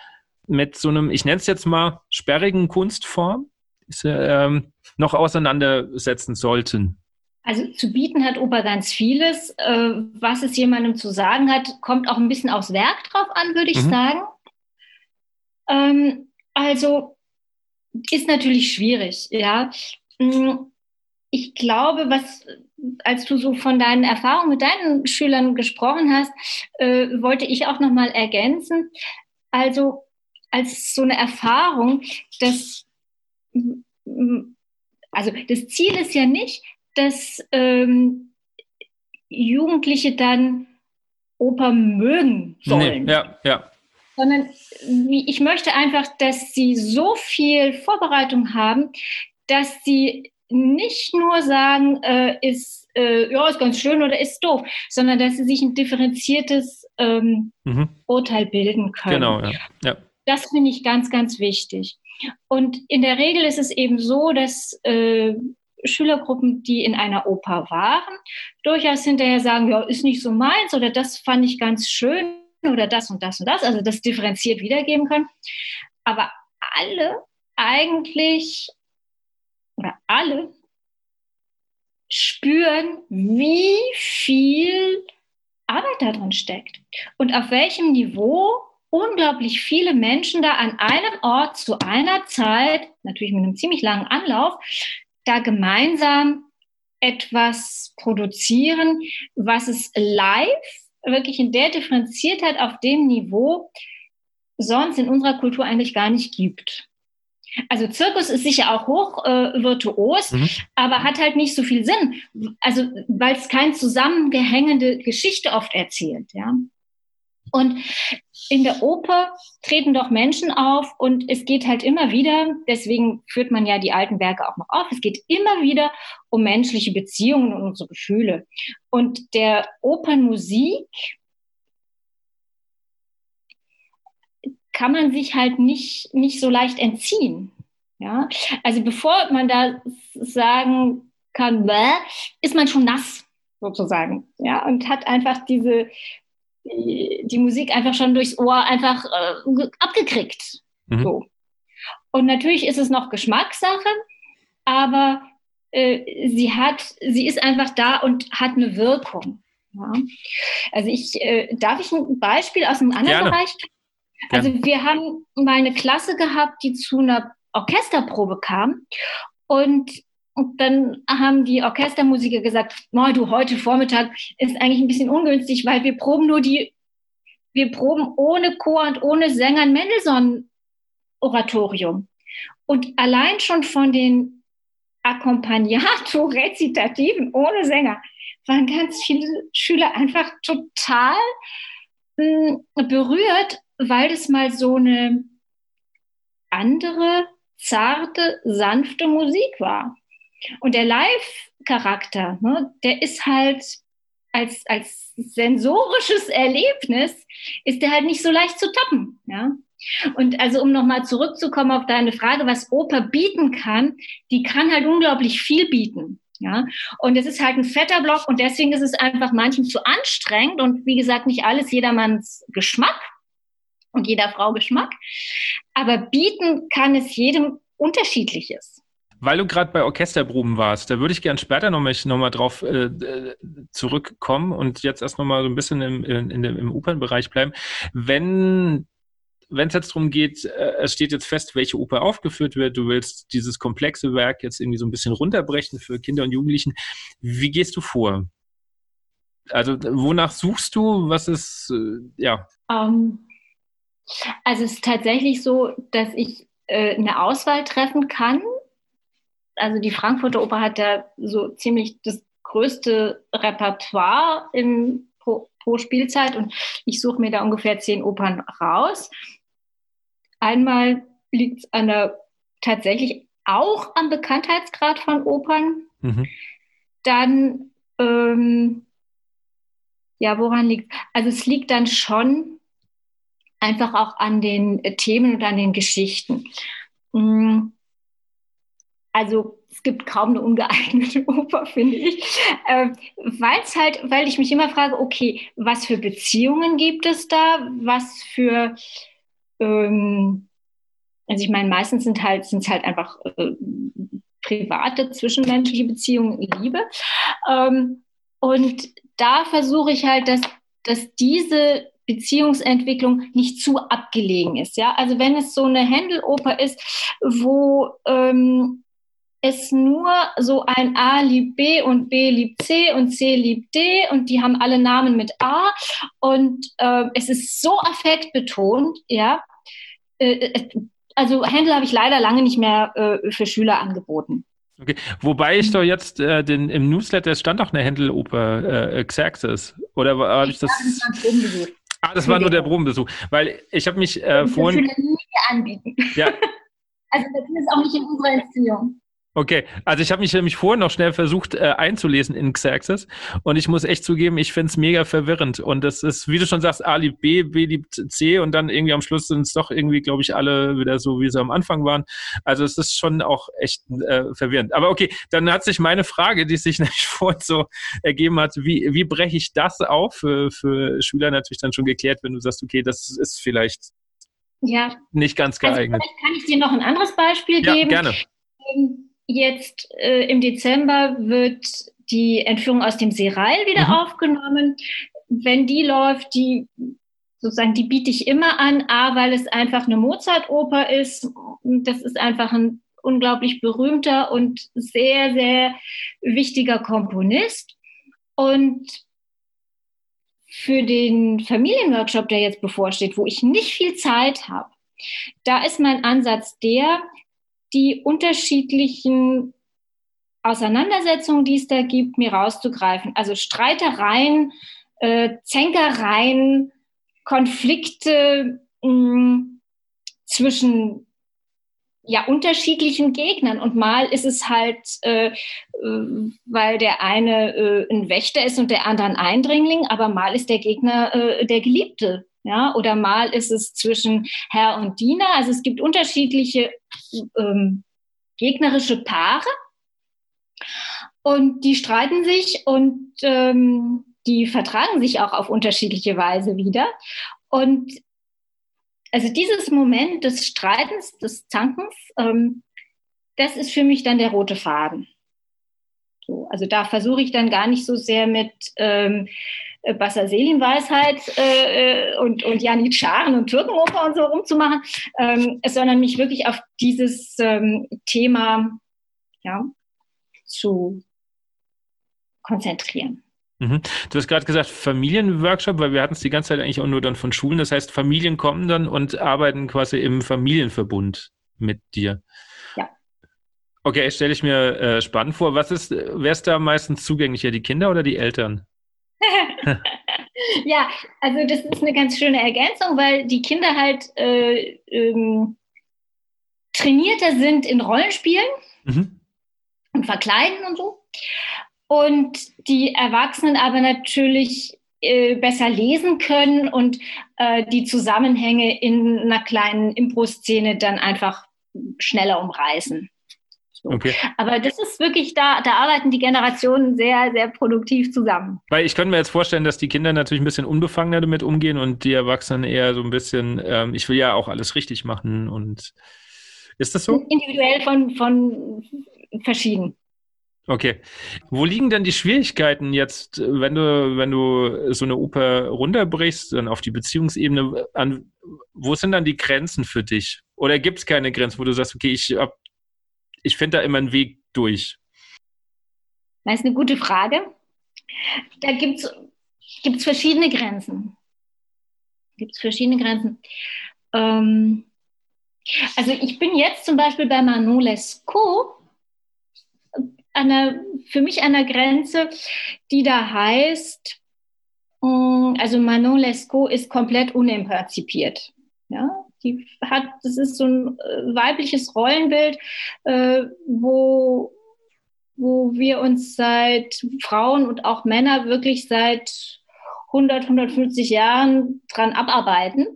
[SPEAKER 1] mit so einem, ich nenne es jetzt mal, sperrigen Kunstform ähm, noch auseinandersetzen sollten?
[SPEAKER 2] Also zu bieten hat Oper ganz vieles. Äh, was es jemandem zu sagen hat, kommt auch ein bisschen aufs Werk drauf an, würde ich mhm. sagen. Ähm, also ist natürlich schwierig, ja. Mm, ich glaube, was, als du so von deinen Erfahrungen mit deinen Schülern gesprochen hast, äh, wollte ich auch noch mal ergänzen. Also als so eine Erfahrung, dass also das Ziel ist ja nicht, dass ähm, Jugendliche dann Oper mögen sollen.
[SPEAKER 1] Nee, ja, ja.
[SPEAKER 2] Sondern ich möchte einfach, dass sie so viel Vorbereitung haben, dass sie nicht nur sagen, äh, ist, äh, ja, ist ganz schön oder ist doof, sondern dass sie sich ein differenziertes ähm, mhm. Urteil bilden können.
[SPEAKER 1] Genau, ja. ja.
[SPEAKER 2] Das finde ich ganz, ganz wichtig. Und in der Regel ist es eben so, dass äh, Schülergruppen, die in einer Oper waren, durchaus hinterher sagen, ja, ist nicht so meins oder das fand ich ganz schön oder das und das und das, also das differenziert wiedergeben können. Aber alle eigentlich oder alle spüren, wie viel Arbeit da drin steckt und auf welchem Niveau unglaublich viele Menschen da an einem Ort zu einer Zeit, natürlich mit einem ziemlich langen Anlauf, da gemeinsam etwas produzieren, was es live wirklich in der Differenziertheit auf dem Niveau sonst in unserer Kultur eigentlich gar nicht gibt. Also Zirkus ist sicher auch hoch äh, virtuos, mhm. aber hat halt nicht so viel Sinn, also weil es keine zusammengehängende Geschichte oft erzählt, ja. Und in der Oper treten doch Menschen auf und es geht halt immer wieder, deswegen führt man ja die alten Werke auch noch auf, es geht immer wieder um menschliche Beziehungen und unsere Gefühle. Und der Opernmusik kann man sich halt nicht, nicht so leicht entziehen. Ja? Also bevor man da sagen kann, ist man schon nass sozusagen, ja, und hat einfach diese die, die Musik einfach schon durchs Ohr einfach äh, abgekriegt. Mhm. So. Und natürlich ist es noch Geschmackssache, aber äh, sie hat, sie ist einfach da und hat eine Wirkung. Ja. Also ich, äh, darf ich ein Beispiel aus einem anderen Gerne. Bereich? Also Gerne. wir haben mal eine Klasse gehabt, die zu einer Orchesterprobe kam und und dann haben die Orchestermusiker gesagt, oh, du, heute Vormittag ist eigentlich ein bisschen ungünstig, weil wir proben nur die, wir proben ohne Chor und ohne Sänger ein Mendelssohn-Oratorium. Und allein schon von den Accompagnato-Rezitativen ohne Sänger waren ganz viele Schüler einfach total mh, hm, berührt, weil das mal so eine andere, zarte, sanfte Musik war. Und der Live-Charakter, ne, der ist halt als, als sensorisches Erlebnis ist der halt nicht so leicht zu toppen. Ja? Und also um nochmal zurückzukommen auf deine Frage, was Oper bieten kann, die kann halt unglaublich viel bieten. Ja, und es ist halt ein fetter Block und deswegen ist es einfach manchen zu anstrengend und wie gesagt, nicht alles jedermanns Geschmack und jeder Frau Geschmack. Aber bieten kann es jedem unterschiedliches.
[SPEAKER 1] Weil du gerade bei Orchesterproben warst, da würde ich gern später nochmal noch mal drauf äh, zurückkommen und jetzt erst nochmal so ein bisschen im, in, in, im Opernbereich bleiben. Wenn wenn es jetzt darum geht, äh, es steht jetzt fest, welche Oper aufgeführt wird, du willst dieses komplexe Werk jetzt irgendwie so ein bisschen runterbrechen für Kinder und Jugendlichen, wie gehst du vor? Also wonach suchst du? Was ist, äh, ja?
[SPEAKER 2] Um, ähm, also es ist tatsächlich so, dass ich äh, eine Auswahl treffen kann. Also die Frankfurter Oper hat ja so ziemlich das größte Repertoire im, pro, pro Spielzeit und ich suche mir da ungefähr zehn Opern raus. Einmal liegt es an der tatsächlich auch am Bekanntheitsgrad von Opern. Mhm. Dann, ähm, ja, woran liegt Also es liegt dann schon einfach auch an den Themen und an den Geschichten. Mm, also es gibt kaum eine ungeeignete Oper, finde ich, äh, weil es halt, weil ich mich immer frage, okay, was für Beziehungen gibt es da, was für ähm, also ich meine, meistens sind halt, sind es halt einfach äh, private, zwischenmenschliche Beziehungen, Liebe. Ähm, und da versuche ich halt, dass, dass diese Beziehungsentwicklung nicht zu abgelegen ist. Ja, also wenn es so eine Händeloper ist, wo ähm, es nur so ein A liebt B und B liebt C und C liebt D und die haben alle Namen mit A und äh, es ist so affektbetont, ja, äh, äh, also Händel habe ich leider lange nicht mehr äh, für Schüler angeboten.
[SPEAKER 1] Okay. Wobei ich doch jetzt äh, den, im Newsletter stand auch eine Händeloper äh, Xerxes. Oder habe ich, das? das ah, das war nur der Probenbesuch. Weil ich habe mich äh, vorhin. Schüler nie anbieten. Ja. also das ist auch nicht in unserer Inszenierung. Okay, also ich habe mich nämlich vorhin noch schnell versucht äh, einzulesen in Xerxes und ich muss echt zugeben, ich finde es mega verwirrend und das ist, wie du schon sagst, A liebt B, B liebt C und dann irgendwie am Schluss sind es doch irgendwie, glaube ich, alle wieder so, wie sie am Anfang waren. Also es ist schon auch echt äh, verwirrend. Aber okay, dann hat sich meine Frage, die sich nämlich vorhin so ergeben hat, wie, wie breche ich das auf für, für Schüler natürlich dann schon geklärt, wenn du sagst, okay, das ist vielleicht ja. nicht ganz also geeignet.
[SPEAKER 2] Also kann ich dir noch ein anderes Beispiel ja, geben?
[SPEAKER 1] Gerne.
[SPEAKER 2] Ähm, Jetzt äh, im Dezember wird die Entführung aus dem Seereil wieder mhm. aufgenommen. Wenn die läuft, die sozusagen, die biete ich immer an, A, weil es einfach eine Mozart-Oper ist. Das ist einfach ein unglaublich berühmter und sehr, sehr wichtiger Komponist. Und für den Familienworkshop, der jetzt bevorsteht, wo ich nicht viel Zeit habe, da ist mein Ansatz der, die unterschiedlichen Auseinandersetzungen, die es da gibt, mir rauszugreifen. Also Streitereien, äh, Zänkereien, Konflikte mh, zwischen ja unterschiedlichen Gegnern und mal ist es halt, äh, weil der eine äh, ein Wächter ist und der andere ein Eindringling, aber mal ist der Gegner äh, der Geliebte ja, oder mal ist es zwischen Herr und Diener. Also es gibt unterschiedliche ähm, gegnerische Paare und die streiten sich und ähm, die vertragen sich auch auf unterschiedliche Weise wieder. Und also dieses Moment des Streitens, des Zankens, ähm, das ist für mich dann der rote Faden. So, also da versuche ich dann gar nicht so sehr mit ähm, äh, Basser Selim-Weisheit äh, äh, und, und Janit Scharen und Türkenoper und so rumzumachen, ähm, sondern mich wirklich auf dieses ähm, Thema ja, zu konzentrieren.
[SPEAKER 1] Mhm. Du hast gerade gesagt Familienworkshop, weil wir hatten es die ganze Zeit eigentlich auch nur dann von Schulen. Das heißt, Familien kommen dann und arbeiten quasi im Familienverbund mit dir.
[SPEAKER 2] Ja.
[SPEAKER 1] Okay, stelle ich mir äh, spannend vor. Was ist, wer ist da meistens zugänglicher, die Kinder oder die Eltern?
[SPEAKER 2] ja, also das ist eine ganz schöne Ergänzung, weil die Kinder halt äh, ähm, trainierter sind in Rollenspielen mhm. und Verkleiden und so. und die Erwachsenen aber natürlich äh, besser lesen können und äh, die Zusammenhänge in einer kleinen Impro-Szene dann einfach schneller umreißen. So. Okay. Aber das ist wirklich, da, da arbeiten die Generationen sehr, sehr produktiv zusammen.
[SPEAKER 1] Weil ich könnte mir jetzt vorstellen, dass die Kinder natürlich ein bisschen unbefangener damit umgehen und die Erwachsenen eher so ein bisschen, ähm, ich will ja auch alles richtig machen und ist das so?
[SPEAKER 2] Individuell von, von verschieden.
[SPEAKER 1] Okay. Wo liegen denn die Schwierigkeiten jetzt, wenn du, wenn du so eine Oper runterbrichst, dann auf die Beziehungsebene, an, wo sind dann die Grenzen für dich? Oder gibt es keine Grenzen, wo du sagst, okay, ich, ich finde da immer einen Weg durch?
[SPEAKER 2] Das ist eine gute Frage. Da gibt es verschiedene Grenzen. Gibt es verschiedene Grenzen. Ähm, also ich bin jetzt zum Beispiel bei Manon Lescaut einer, für mich an der Grenze, die da heißt, mm, also Manon Lescaut ist komplett unemanzipiert. Ja, die hat, das ist so ein äh, weibliches Rollenbild, äh, wo, wo wir uns seit Frauen und auch Männer wirklich seit 100, 150 Jahren dran abarbeiten.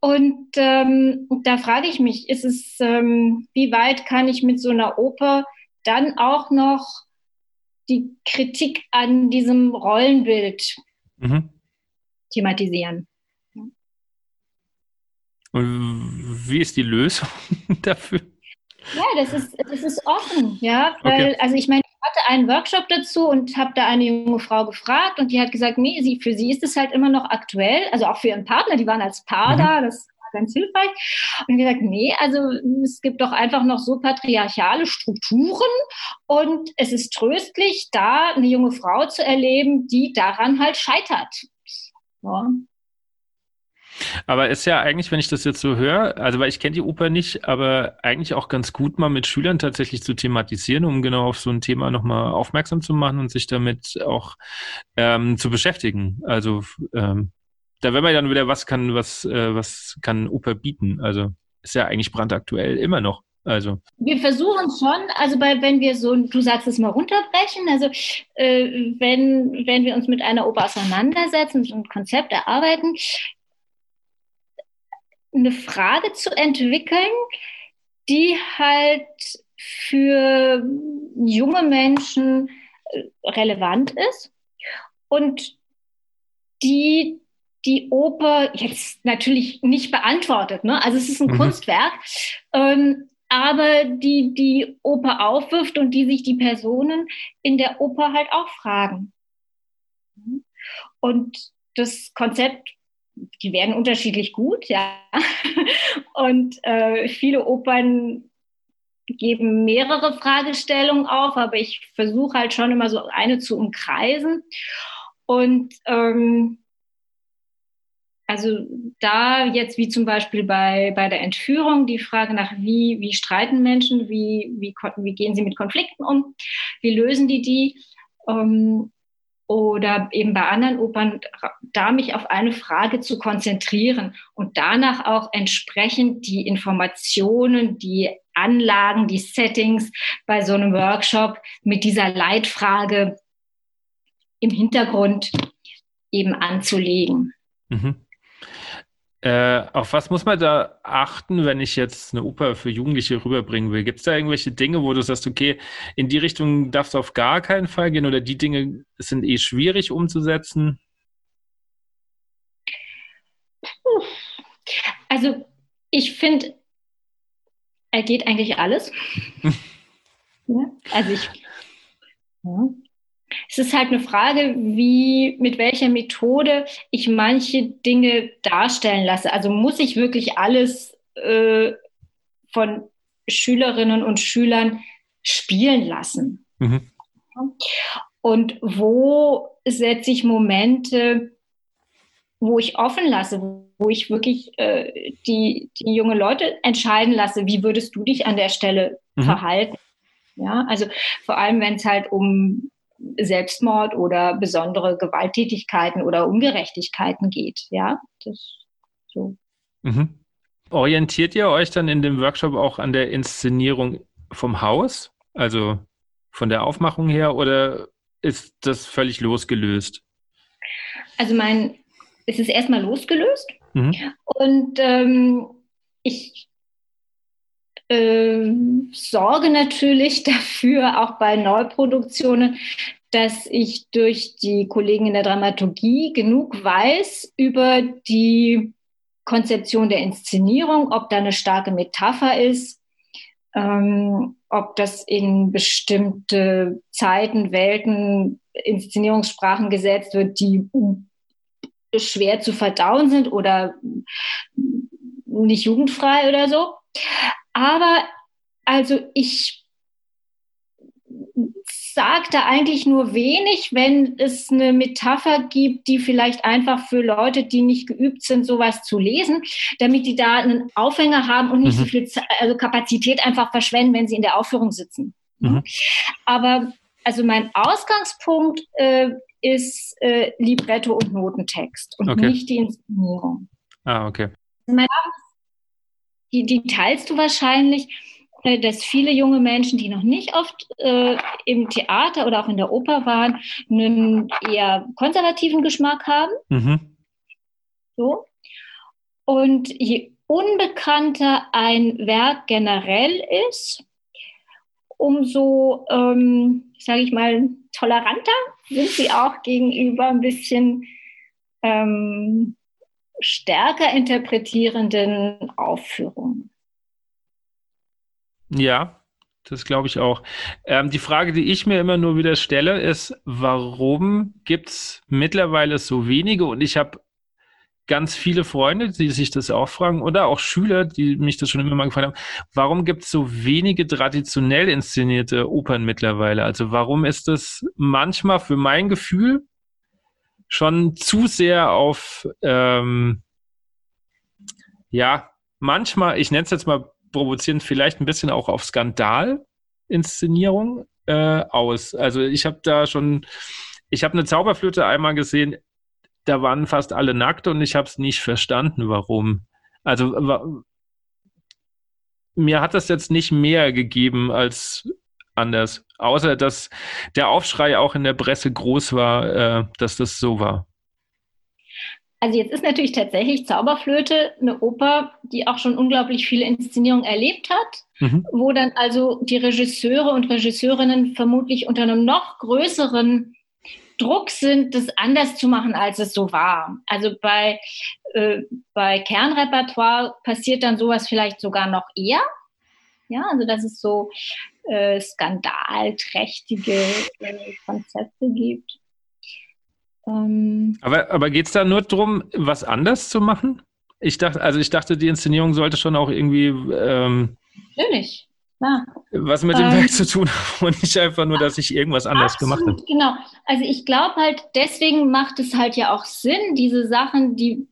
[SPEAKER 2] Und ähm, da frage ich mich, ist es, ähm, wie weit kann ich mit so einer Oper dann auch noch die Kritik an diesem Rollenbild mhm. thematisieren.
[SPEAKER 1] Und wie ist die Lösung dafür?
[SPEAKER 2] Ja, das ist, das ist offen, ja, weil, okay. also ich meine, ich hatte einen Workshop dazu und habe da eine junge Frau gefragt und die hat gesagt, nee, sie, für sie ist es halt immer noch aktuell, also auch für ihren Partner, die waren als Paar mhm. da, das ganz hilfreich. Und gesagt, nee, also es gibt doch einfach noch so patriarchale Strukturen und es ist tröstlich, da eine junge Frau zu erleben, die daran halt scheitert. Ja.
[SPEAKER 1] Aber ist ja eigentlich, wenn ich das jetzt so höre, also weil ich kenne die Oper nicht, aber eigentlich auch ganz gut mal mit Schülern tatsächlich zu thematisieren, um genau auf so ein Thema nochmal aufmerksam zu machen und sich damit auch ähm, zu beschäftigen. Also ähm, da wäre man dann wieder, was kann, was, äh, was kann Oper bieten? Also ist ja eigentlich brandaktuell immer noch. Also.
[SPEAKER 2] Wir versuchen schon, also bei, wenn wir so, du sagst es mal runterbrechen, also äh, wenn, wenn wir uns mit einer Oper auseinandersetzen, so ein Konzept erarbeiten, eine Frage zu entwickeln, die halt für junge Menschen äh, relevant ist und die die Oper jetzt natürlich nicht beantwortet. Ne? Also es ist ein mhm. Kunstwerk, ähm, aber die die Oper aufwirft und die sich die Personen in der Oper halt auch fragen. Und das Konzept, die werden unterschiedlich gut, ja. Und äh, viele Opern geben mehrere Fragestellungen auf, aber ich versuche halt schon immer so eine zu umkreisen. Und ähm, also da jetzt wie zum Beispiel bei, bei der Entführung die Frage nach, wie, wie streiten Menschen, wie, wie, wie gehen sie mit Konflikten um, wie lösen die die, ähm, oder eben bei anderen Opern, da mich auf eine Frage zu konzentrieren und danach auch entsprechend die Informationen, die Anlagen, die Settings bei so einem Workshop mit dieser Leitfrage im Hintergrund eben anzulegen. Mhm.
[SPEAKER 1] Äh, auf was muss man da achten, wenn ich jetzt eine Oper für Jugendliche rüberbringen will? Gibt es da irgendwelche Dinge, wo du sagst, okay, in die Richtung darfst du auf gar keinen Fall gehen oder die Dinge sind eh schwierig umzusetzen?
[SPEAKER 2] Also ich finde, er geht eigentlich alles. ja, also ich, ja, es ist halt eine Frage, wie, mit welcher Methode ich manche Dinge darstellen lasse. Also muss ich wirklich alles äh, von Schülerinnen und Schülern spielen lassen? Mhm. Und wo setze ich Momente, wo ich offen lasse, wo ich wirklich äh, die, die junge Leute entscheiden lasse, wie würdest du dich an der Stelle mhm. verhalten? Ja, also vor allem, wenn es halt um Selbstmord oder besondere Gewalttätigkeiten oder Ungerechtigkeiten geht. Ja, das so.
[SPEAKER 1] Mhm. Orientiert ihr euch dann in dem Workshop auch an der Inszenierung vom Haus? Also von der Aufmachung her oder ist das völlig losgelöst?
[SPEAKER 2] Also mein, es ist erstmal losgelöst mhm. und ähm, ich äh, sorge natürlich dafür, auch bei Neuproduktionen, dass ich durch die Kollegen in der Dramaturgie genug weiß über die Konzeption der Inszenierung, ob da eine starke Metapher ist, ähm, ob das in bestimmte Zeiten, Welten, Inszenierungssprachen gesetzt wird, die schwer zu verdauen sind oder nicht jugendfrei oder so. Aber also ich sagt da eigentlich nur wenig, wenn es eine Metapher gibt, die vielleicht einfach für Leute, die nicht geübt sind, sowas zu lesen, damit die da einen Aufhänger haben und nicht mhm. so viel also Kapazität einfach verschwenden, wenn sie in der Aufführung sitzen. Mhm. Aber also mein Ausgangspunkt äh, ist äh, Libretto und Notentext und okay. nicht die Inszenierung.
[SPEAKER 1] Ah, okay.
[SPEAKER 2] Die, die teilst du wahrscheinlich. Äh, dass viele junge Menschen, die noch nicht oft äh, im Theater oder auch in der Oper waren, einen eher konservativen Geschmack haben. Mhm. So. Und je unbekannter ein Werk generell ist, umso, ähm, sage ich mal, toleranter sind sie auch gegenüber ein bisschen ähm, stärker interpretierenden Aufführungen.
[SPEAKER 1] Ja, das glaube ich auch. Ähm, die Frage, die ich mir immer nur wieder stelle, ist, warum gibt es mittlerweile so wenige? Und ich habe ganz viele Freunde, die sich das auch fragen, oder auch Schüler, die mich das schon immer mal gefragt haben, warum gibt es so wenige traditionell inszenierte Opern mittlerweile? Also warum ist das manchmal für mein Gefühl schon zu sehr auf, ähm, ja, manchmal, ich nenne es jetzt mal provozierend vielleicht ein bisschen auch auf Skandal-Inszenierung äh, aus. Also ich habe da schon, ich habe eine Zauberflöte einmal gesehen, da waren fast alle nackt und ich habe es nicht verstanden, warum. Also wa mir hat das jetzt nicht mehr gegeben als anders, außer dass der Aufschrei auch in der Presse groß war, äh, dass das so war.
[SPEAKER 2] Also jetzt ist natürlich tatsächlich Zauberflöte eine Oper, die auch schon unglaublich viele Inszenierungen erlebt hat, mhm. wo dann also die Regisseure und Regisseurinnen vermutlich unter einem noch größeren Druck sind, das anders zu machen, als es so war. Also bei, äh, bei Kernrepertoire passiert dann sowas vielleicht sogar noch eher. Ja, also dass es so äh, skandalträchtige äh, Konzepte gibt.
[SPEAKER 1] Ähm, aber aber geht es da nur darum, was anders zu machen? Ich dachte, also ich dachte, die Inszenierung sollte schon auch irgendwie ähm,
[SPEAKER 2] Natürlich. Ja.
[SPEAKER 1] was mit dem ähm, Werk zu tun haben und nicht einfach nur, dass ich irgendwas anders absolut, gemacht habe.
[SPEAKER 2] Genau. Also ich glaube halt, deswegen macht es halt ja auch Sinn, diese Sachen, die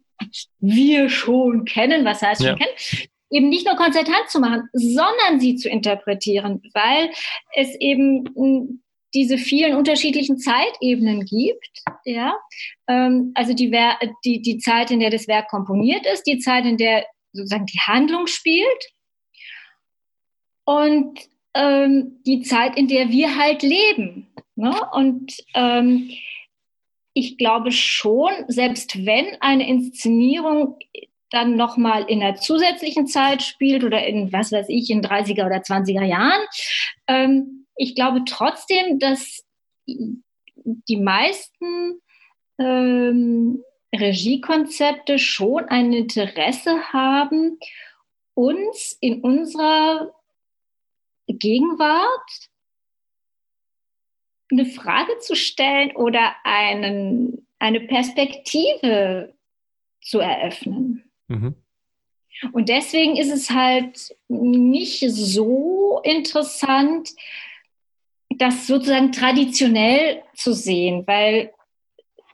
[SPEAKER 2] wir schon kennen, was heißt ja. schon kennen, eben nicht nur konzertant zu machen, sondern sie zu interpretieren, weil es eben diese vielen unterschiedlichen Zeitebenen gibt. Ja? Ähm, also die, die, die Zeit, in der das Werk komponiert ist, die Zeit, in der sozusagen die Handlung spielt und ähm, die Zeit, in der wir halt leben. Ne? Und ähm, ich glaube schon, selbst wenn eine Inszenierung dann nochmal in einer zusätzlichen Zeit spielt oder in, was weiß ich, in 30er oder 20er Jahren, ähm, ich glaube trotzdem, dass die meisten ähm, Regiekonzepte schon ein Interesse haben, uns in unserer Gegenwart eine Frage zu stellen oder einen, eine Perspektive zu eröffnen. Mhm. Und deswegen ist es halt nicht so interessant, das sozusagen traditionell zu sehen, weil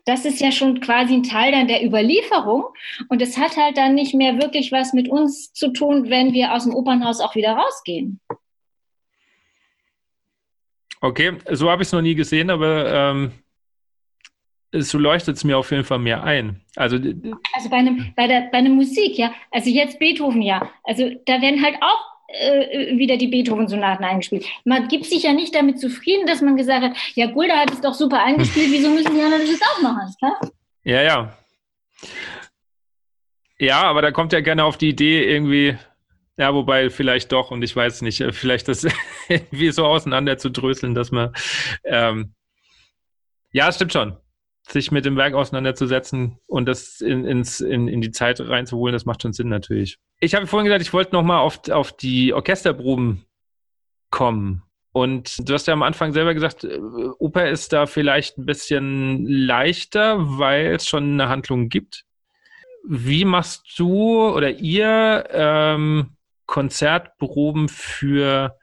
[SPEAKER 2] das ist ja schon quasi ein Teil dann der Überlieferung und es hat halt dann nicht mehr wirklich was mit uns zu tun, wenn wir aus dem Opernhaus auch wieder rausgehen.
[SPEAKER 1] Okay, so habe ich es noch nie gesehen, aber ähm, so leuchtet es mir auf jeden Fall mehr ein. Also,
[SPEAKER 2] also bei, einem, bei, der, bei einer Musik, ja, also jetzt Beethoven, ja, also da werden halt auch äh, wieder die Beethoven-Sonaten eingespielt. Man gibt sich ja nicht damit zufrieden, dass man gesagt hat, ja, Gulda hat es doch super eingespielt, wieso müssen die anderen das auch machen? Klar?
[SPEAKER 1] Ja, ja. Ja, aber da kommt ja gerne auf die Idee irgendwie, ja, wobei vielleicht doch, und ich weiß nicht, äh, vielleicht das irgendwie so auseinander zu dröseln, dass man, ähm, ja, stimmt schon. Sich mit dem Werk auseinanderzusetzen und das in, ins, in, in die Zeit reinzuholen, das macht schon Sinn natürlich. Ich habe vorhin gesagt, ich wollte nochmal auf, auf die Orchesterproben kommen. Und du hast ja am Anfang selber gesagt, äh, Oper ist da vielleicht ein bisschen leichter, weil es schon eine Handlung gibt. Wie machst du oder ihr ähm, Konzertproben für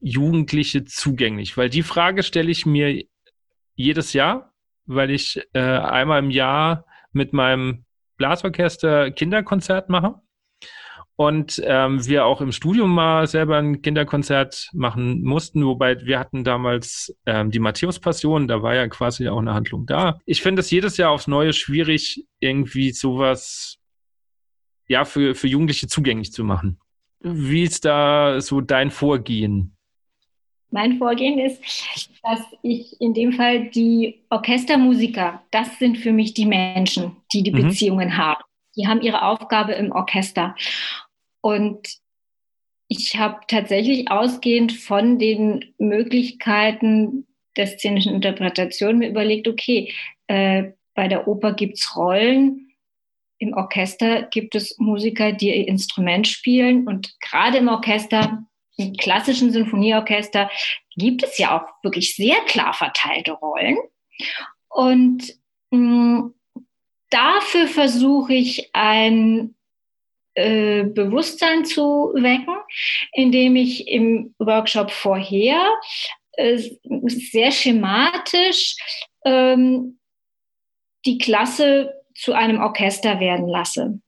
[SPEAKER 1] Jugendliche zugänglich? Weil die Frage stelle ich mir jedes Jahr, weil ich äh, einmal im Jahr mit meinem Blasorchester Kinderkonzert mache und ähm, wir auch im Studium mal selber ein Kinderkonzert machen mussten, wobei wir hatten damals ähm, die Matthäus-Passion, da war ja quasi auch eine Handlung da. Ich finde es jedes Jahr aufs Neue schwierig, irgendwie sowas ja für, für Jugendliche zugänglich zu machen. Wie ist da so dein Vorgehen?
[SPEAKER 2] Mein Vorgehen ist, dass ich in dem Fall die Orchestermusiker, das sind für mich die Menschen, die die mhm. Beziehungen haben. Die haben ihre Aufgabe im Orchester. Und ich habe tatsächlich ausgehend von den Möglichkeiten der szenischen Interpretation mir überlegt, okay, äh, bei der Oper gibt es Rollen, im Orchester gibt es Musiker, die ihr Instrument spielen und gerade im Orchester, klassischen Sinfonieorchester, gibt es ja auch wirklich sehr klar verteilte Rollen. Und mh, mm, dafür versuche ich ein äh, Bewusstsein zu wecken, indem ich im Workshop vorher äh, sehr schematisch ähm, die Klasse zu einem Orchester werden lasse.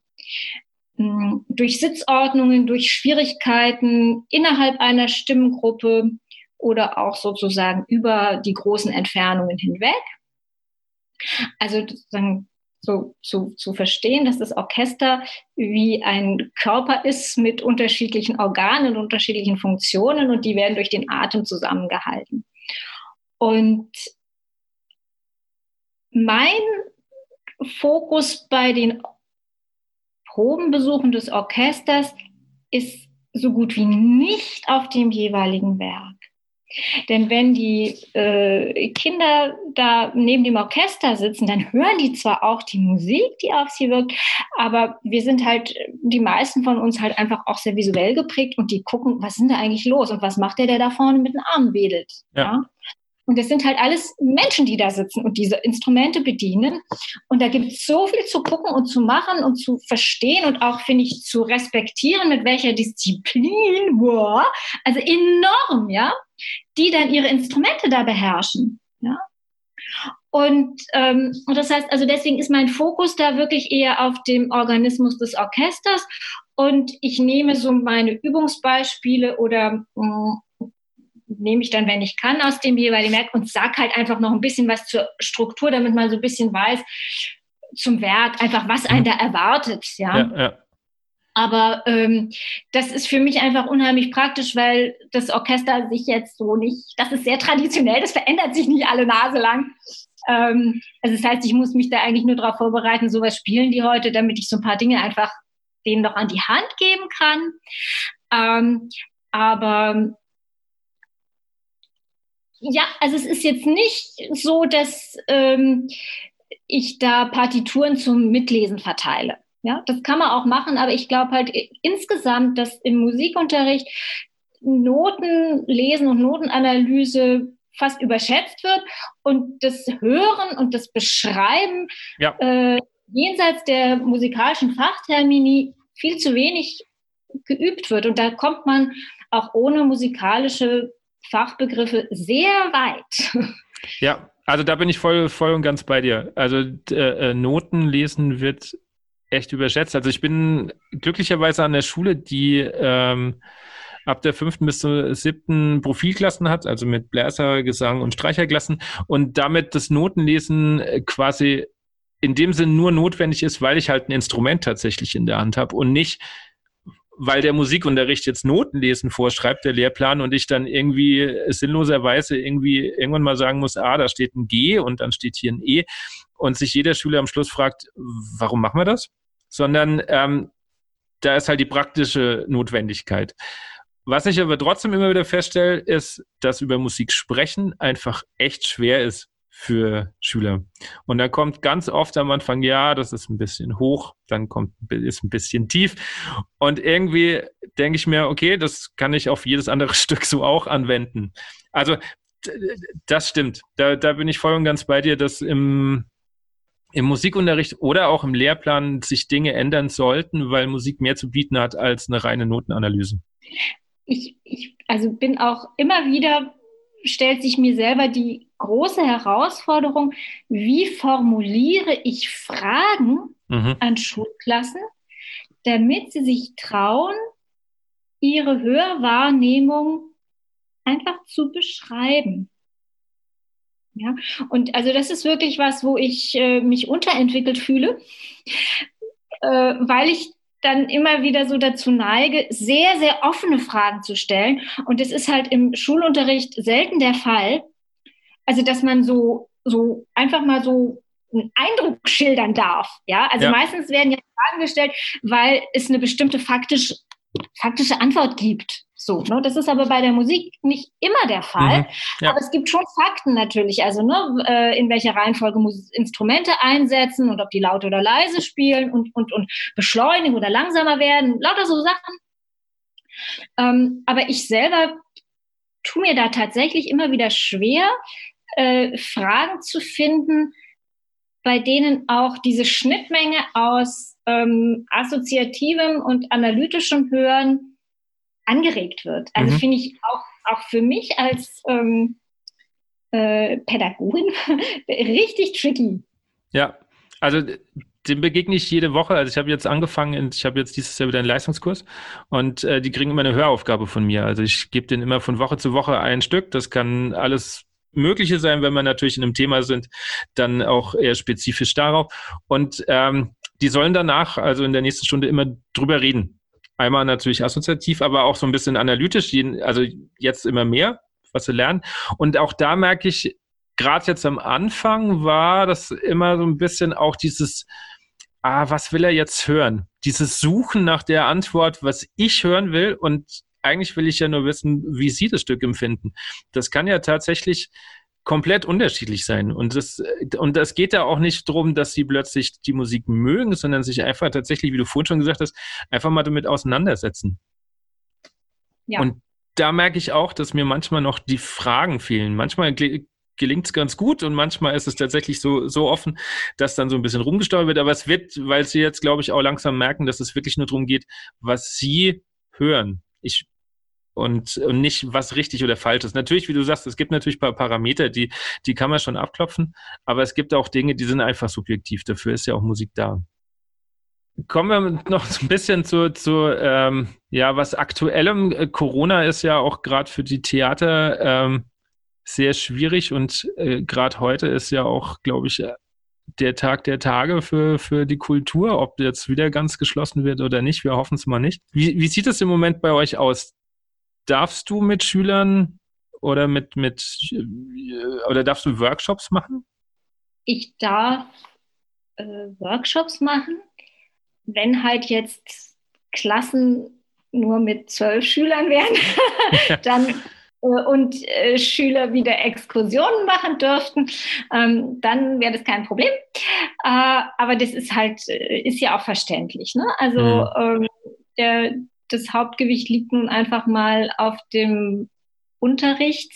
[SPEAKER 2] Hm, durch Sitzordnungen, durch Schwierigkeiten innerhalb einer Stimmengruppe oder auch sozusagen über die großen Entfernungen hinweg. Also sozusagen so zu, zu verstehen, dass das Orchester wie ein Körper ist mit unterschiedlichen Organen unterschiedlichen Funktionen und die werden durch den Atem zusammengehalten. Und mein Fokus bei den Probenbesuchen des Orchesters ist so gut wie nicht auf dem jeweiligen Werk. Denn wenn die äh, Kinder da neben dem Orchester sitzen, dann hören die zwar auch die Musik, die auf sie wirkt, aber wir sind halt, die meisten von uns halt einfach auch sehr visuell geprägt und die gucken, was sind da eigentlich los und was macht der, der da vorne mit den Armen wedelt. Ja. ja? Und das sind halt alles Menschen, die da sitzen und diese Instrumente bedienen. Und da gibt es so viel zu gucken und zu machen und zu verstehen und auch, finde ich, zu respektieren, mit welcher Disziplin, wow, also enorm, ja, die dann ihre Instrumente da beherrschen. Ja. Und, ähm, und das heißt, also deswegen ist mein Fokus da wirklich eher auf dem Organismus des Orchesters. Und ich nehme so meine Übungsbeispiele oder mh, mm, nehme ich dann, wenn ich kann, aus dem jeweiligen Werk und sage halt einfach noch ein bisschen was zur Struktur, damit man so ein bisschen weiß, zum Werk, einfach was einen mhm. da erwartet. Ja. ja, ja. Aber ähm, das ist für mich einfach unheimlich praktisch, weil das Orchester sich jetzt so nicht, das ist sehr traditionell, das verändert sich nicht alle Nase lang. Ähm, also das heißt, ich muss mich da eigentlich nur darauf vorbereiten, sowas spielen die heute, damit ich so ein paar Dinge einfach denen noch an die Hand geben kann. Ähm, aber ja, also es ist jetzt nicht so, dass ähm, ich da Partituren zum Mitlesen verteile. Ja, das kann man auch machen, aber ich glaube halt insgesamt, dass im Musikunterricht Notenlesen und Notenanalyse fast überschätzt wird und das Hören und das Beschreiben ja. äh, jenseits der musikalischen Fachtermini viel zu wenig geübt wird. Und da kommt man auch ohne musikalische Fachbegriffe sehr weit.
[SPEAKER 1] Ja, also da bin ich voll, voll und ganz bei dir. Also äh, äh, Noten lesen wird echt überschätzt. Also ich bin glücklicherweise an der Schule, die ähm, ab der fünften bis zur siebten Profilklassen hat, also mit Bläser, Gesang und Streicherklassen und damit das Notenlesen äh, quasi in dem Sinn nur notwendig ist, weil ich halt ein Instrument tatsächlich in der Hand habe und nicht weil der Musikunterricht jetzt Notenlesen vorschreibt, der Lehrplan, und ich dann irgendwie sinnloserweise irgendwie irgendwann mal sagen muss, ah, da steht ein G und dann steht hier ein E und sich jeder Schüler am Schluss fragt, warum machen wir das? Sondern ähm, da ist halt die praktische Notwendigkeit. Was ich aber trotzdem immer wieder feststelle, ist, dass über Musik sprechen einfach echt schwer ist für Schüler. Und da kommt ganz oft am Anfang, ja, das ist ein bisschen hoch, dann kommt, ist ein bisschen tief. Und irgendwie denke ich mir, okay, das kann ich auf jedes andere Stück so auch anwenden. Also, das stimmt. Da, da bin ich voll und ganz bei dir, dass im, im Musikunterricht oder auch im Lehrplan sich Dinge ändern sollten, weil Musik mehr zu bieten hat als eine reine Notenanalyse.
[SPEAKER 2] Ich, ich also bin auch immer wieder, stellt sich mir selber die große Herausforderung, wie formuliere ich Fragen mhm. an Schulklassen, damit sie sich trauen, ihre Hörwahrnehmung einfach zu beschreiben. Ja, und also das ist wirklich was, wo ich äh, mich unterentwickelt fühle, äh, weil ich dann immer wieder so dazu neige, sehr, sehr offene Fragen zu stellen. Und es ist halt im Schulunterricht selten der Fall, also dass man so, so einfach mal so einen Eindruck schildern darf. Ja, also ja. meistens werden ja Fragen gestellt, weil es eine bestimmte faktisch, faktische Antwort gibt. So, ne? Das ist aber bei der Musik nicht immer der Fall. Mhm, ja. Aber es gibt schon Fakten natürlich, also ne, äh, in welcher Reihenfolge muss Instrumente einsetzen und ob die laut oder leise spielen und, und, und beschleunigen oder langsamer werden, lauter so Sachen. Ähm, aber ich selber tue mir da tatsächlich immer wieder schwer, äh, Fragen zu finden, bei denen auch diese Schnittmenge aus ähm, assoziativem und analytischem Hören angeregt wird. Also mhm. finde ich auch, auch für mich als ähm, äh, Pädagogin richtig tricky.
[SPEAKER 1] Ja, also dem begegne ich jede Woche. Also ich habe jetzt angefangen, ich habe jetzt dieses Jahr wieder einen Leistungskurs und äh, die kriegen immer eine Höraufgabe von mir. Also ich gebe denen immer von Woche zu Woche ein Stück. Das kann alles Mögliche sein, wenn wir natürlich in einem Thema sind, dann auch eher spezifisch darauf. Und ähm, die sollen danach, also in der nächsten Stunde, immer drüber reden. Einmal natürlich assoziativ, aber auch so ein bisschen analytisch, also jetzt immer mehr, was sie lernen. Und auch da merke ich, gerade jetzt am Anfang war das immer so ein bisschen auch dieses, ah, was will er jetzt hören? Dieses Suchen nach der Antwort, was ich hören will und eigentlich will ich ja nur wissen, wie Sie das Stück empfinden. Das kann ja tatsächlich komplett unterschiedlich sein. Und das, und das geht ja auch nicht darum, dass sie plötzlich die Musik mögen, sondern sich einfach tatsächlich, wie du vorhin schon gesagt hast, einfach mal damit auseinandersetzen. Ja. Und da merke ich auch, dass mir manchmal noch die Fragen fehlen. Manchmal gelingt es ganz gut und manchmal ist es tatsächlich so, so offen, dass dann so ein bisschen rumgesteuert wird. Aber es wird, weil sie jetzt, glaube ich, auch langsam merken, dass es wirklich nur darum geht, was sie hören. Ich und, und nicht, was richtig oder falsch ist. Natürlich, wie du sagst, es gibt natürlich ein paar Parameter, die, die kann man schon abklopfen, aber es gibt auch Dinge, die sind einfach subjektiv. Dafür ist ja auch Musik da. Kommen wir noch ein bisschen zu, zu ähm, ja, was aktuellem. Äh, Corona ist ja auch gerade für die Theater ähm, sehr schwierig und äh, gerade heute ist ja auch, glaube ich, der Tag der Tage für, für die Kultur, ob jetzt wieder ganz geschlossen wird oder nicht. Wir hoffen es mal nicht. Wie, wie sieht es im Moment bei euch aus? Darfst du mit Schülern oder mit, mit äh, oder darfst du Workshops machen?
[SPEAKER 2] Ich darf äh, Workshops machen, wenn halt jetzt Klassen nur mit zwölf Schülern wären, dann äh, und äh, Schüler wieder Exkursionen machen dürften, ähm, dann wäre das kein Problem. Äh, aber das ist halt, äh, ist ja auch verständlich. Ne? Also mhm. ähm, der, das Hauptgewicht liegt nun einfach mal auf dem Unterricht.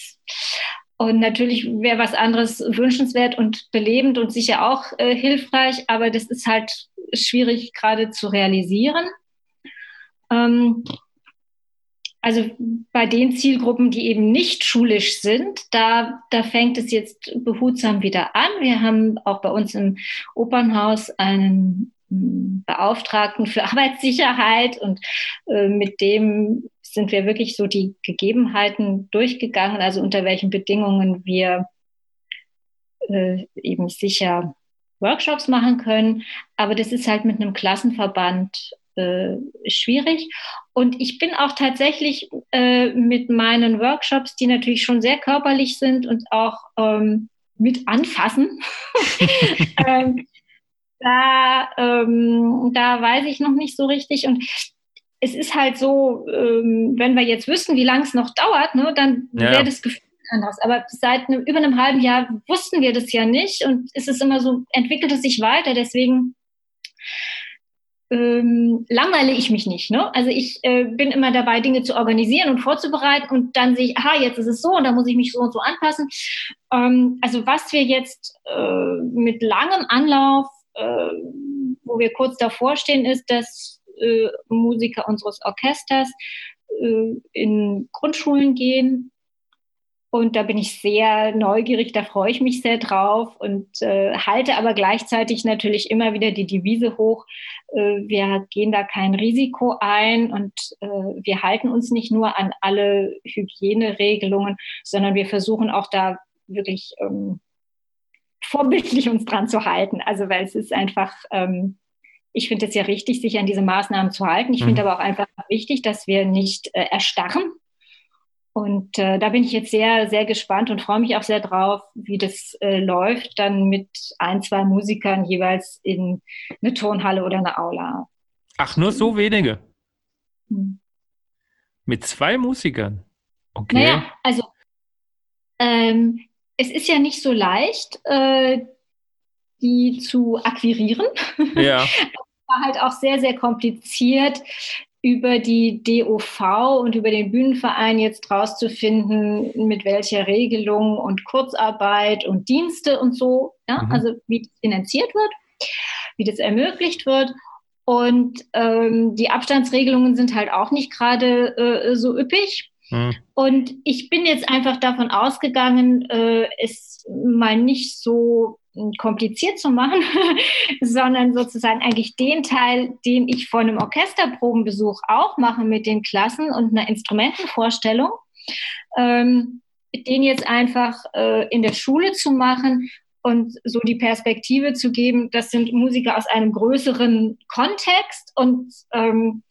[SPEAKER 2] Und natürlich wäre was anderes wünschenswert und belebend und sicher auch äh, hilfreich, aber das ist halt schwierig gerade zu realisieren. Ähm, also bei den Zielgruppen, die eben nicht schulisch sind, da, da fängt es jetzt behutsam wieder an. Wir haben auch bei uns im Opernhaus einen Beauftragten für Arbeitssicherheit und äh, mit dem sind wir wirklich so die Gegebenheiten durchgegangen, also unter welchen Bedingungen wir äh, eben sicher Workshops machen können. Aber das ist halt mit einem Klassenverband äh, schwierig. Und ich bin auch tatsächlich äh, mit meinen Workshops, die natürlich schon sehr körperlich sind und auch ähm, mit anfassen, ähm, da, ähm, da weiß ich noch nicht so richtig. Und es ist halt so, ähm, wenn wir jetzt wüssten, wie lange es noch dauert, ne, dann ja. wäre das Gefühl anders. Aber seit einem, über einem halben Jahr wussten wir das ja nicht und es ist immer so, entwickelt es sich weiter. Deswegen ähm, langweile ich mich nicht. Ne? Also ich äh, bin immer dabei, Dinge zu organisieren und vorzubereiten und dann sehe ich, aha, jetzt ist es so und da muss ich mich so und so anpassen. Ähm, also was wir jetzt äh, mit langem Anlauf, äh, wo wir kurz davor stehen, ist, dass äh, Musiker unseres Orchesters äh, in Grundschulen gehen und da bin ich sehr neugierig, da freue ich mich sehr drauf und äh, halte aber gleichzeitig natürlich immer wieder die Devise hoch. Äh, wir gehen da kein Risiko ein und äh, wir halten uns nicht nur an alle Hygieneregelungen, sondern wir versuchen auch da wirklich ähm, vorbildlich uns dran zu halten. Also weil es ist einfach, ähm, ich finde es ja richtig, sich an diese Maßnahmen zu halten. Ich mhm. finde aber auch einfach wichtig, dass wir nicht äh, erstarren und äh, da bin ich jetzt sehr, sehr gespannt und freue mich auch sehr drauf, wie das äh, läuft, dann mit ein, zwei Musikern jeweils in eine Turnhalle oder eine Aula.
[SPEAKER 1] Ach, nur so wenige? Hm. Mit zwei Musikern? Okay.
[SPEAKER 2] Naja, also ähm, es ist ja nicht so leicht, äh, die zu akquirieren. Ja. war halt auch sehr, sehr kompliziert, über die DOV und über den Bühnenverein jetzt rauszufinden, mit welcher Regelung und Kurzarbeit und Dienste und so, ja, mhm. also wie das finanziert wird, wie das ermöglicht wird. Und ähm, die Abstandsregelungen sind halt auch nicht gerade äh, so üppig. Mhm. Und ich bin jetzt einfach davon ausgegangen, äh, es mal nicht so kompliziert zu machen, sondern sozusagen eigentlich den Teil, den ich vor einem Orchesterprobenbesuch auch mache mit den Klassen und einer Instrumentenvorstellung, ähm, den jetzt einfach äh, in der Schule zu machen und so die Perspektive zu geben, das sind Musiker aus einem größeren Kontext und ähm,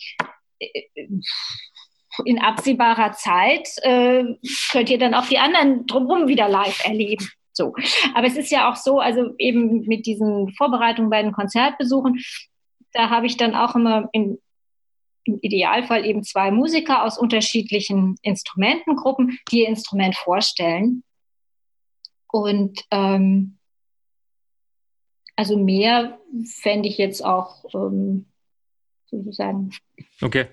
[SPEAKER 2] in absehbarer Zeit äh, könnt ihr dann auch die anderen drumherum wieder live erleben. So. Aber es ist ja auch so, also eben mit diesen Vorbereitungen bei den Konzertbesuchen, da habe ich dann auch immer in, im Idealfall eben zwei Musiker aus unterschiedlichen Instrumentengruppen, die ihr Instrument vorstellen. Und ähm, also mehr fände ich jetzt auch ähm, sozusagen
[SPEAKER 1] okay.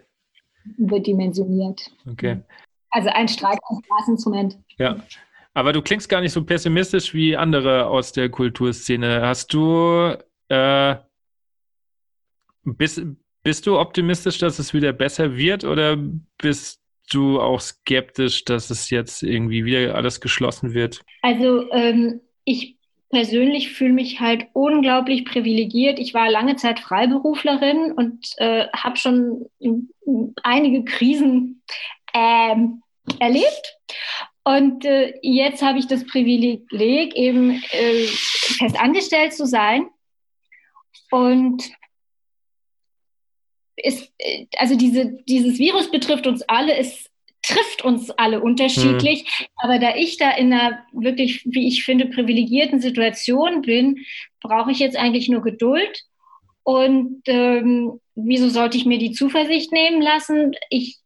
[SPEAKER 2] Überdimensioniert.
[SPEAKER 1] Okay.
[SPEAKER 2] Also ein Streit als Blasinstrument.
[SPEAKER 1] Ja. Aber du klingst gar nicht so pessimistisch wie andere aus der Kulturszene. Hast du, äh, bist, bist du optimistisch, dass es wieder besser wird oder bist du auch skeptisch, dass es jetzt irgendwie wieder alles geschlossen wird?
[SPEAKER 2] Also ähm, ich persönlich fühle mich halt unglaublich privilegiert. Ich war lange Zeit Freiberuflerin und äh, habe schon einige Krisen ähm, erlebt und äh, jetzt habe ich das Privileg, eben äh, fest angestellt zu sein. Und ist, äh, also diese, dieses Virus betrifft uns alle, es trifft uns alle unterschiedlich. Mhm. Aber da ich da in einer wirklich, wie ich finde, privilegierten Situation bin, brauche ich jetzt eigentlich nur Geduld. Und ähm, wieso sollte ich mir die Zuversicht nehmen lassen? Ich,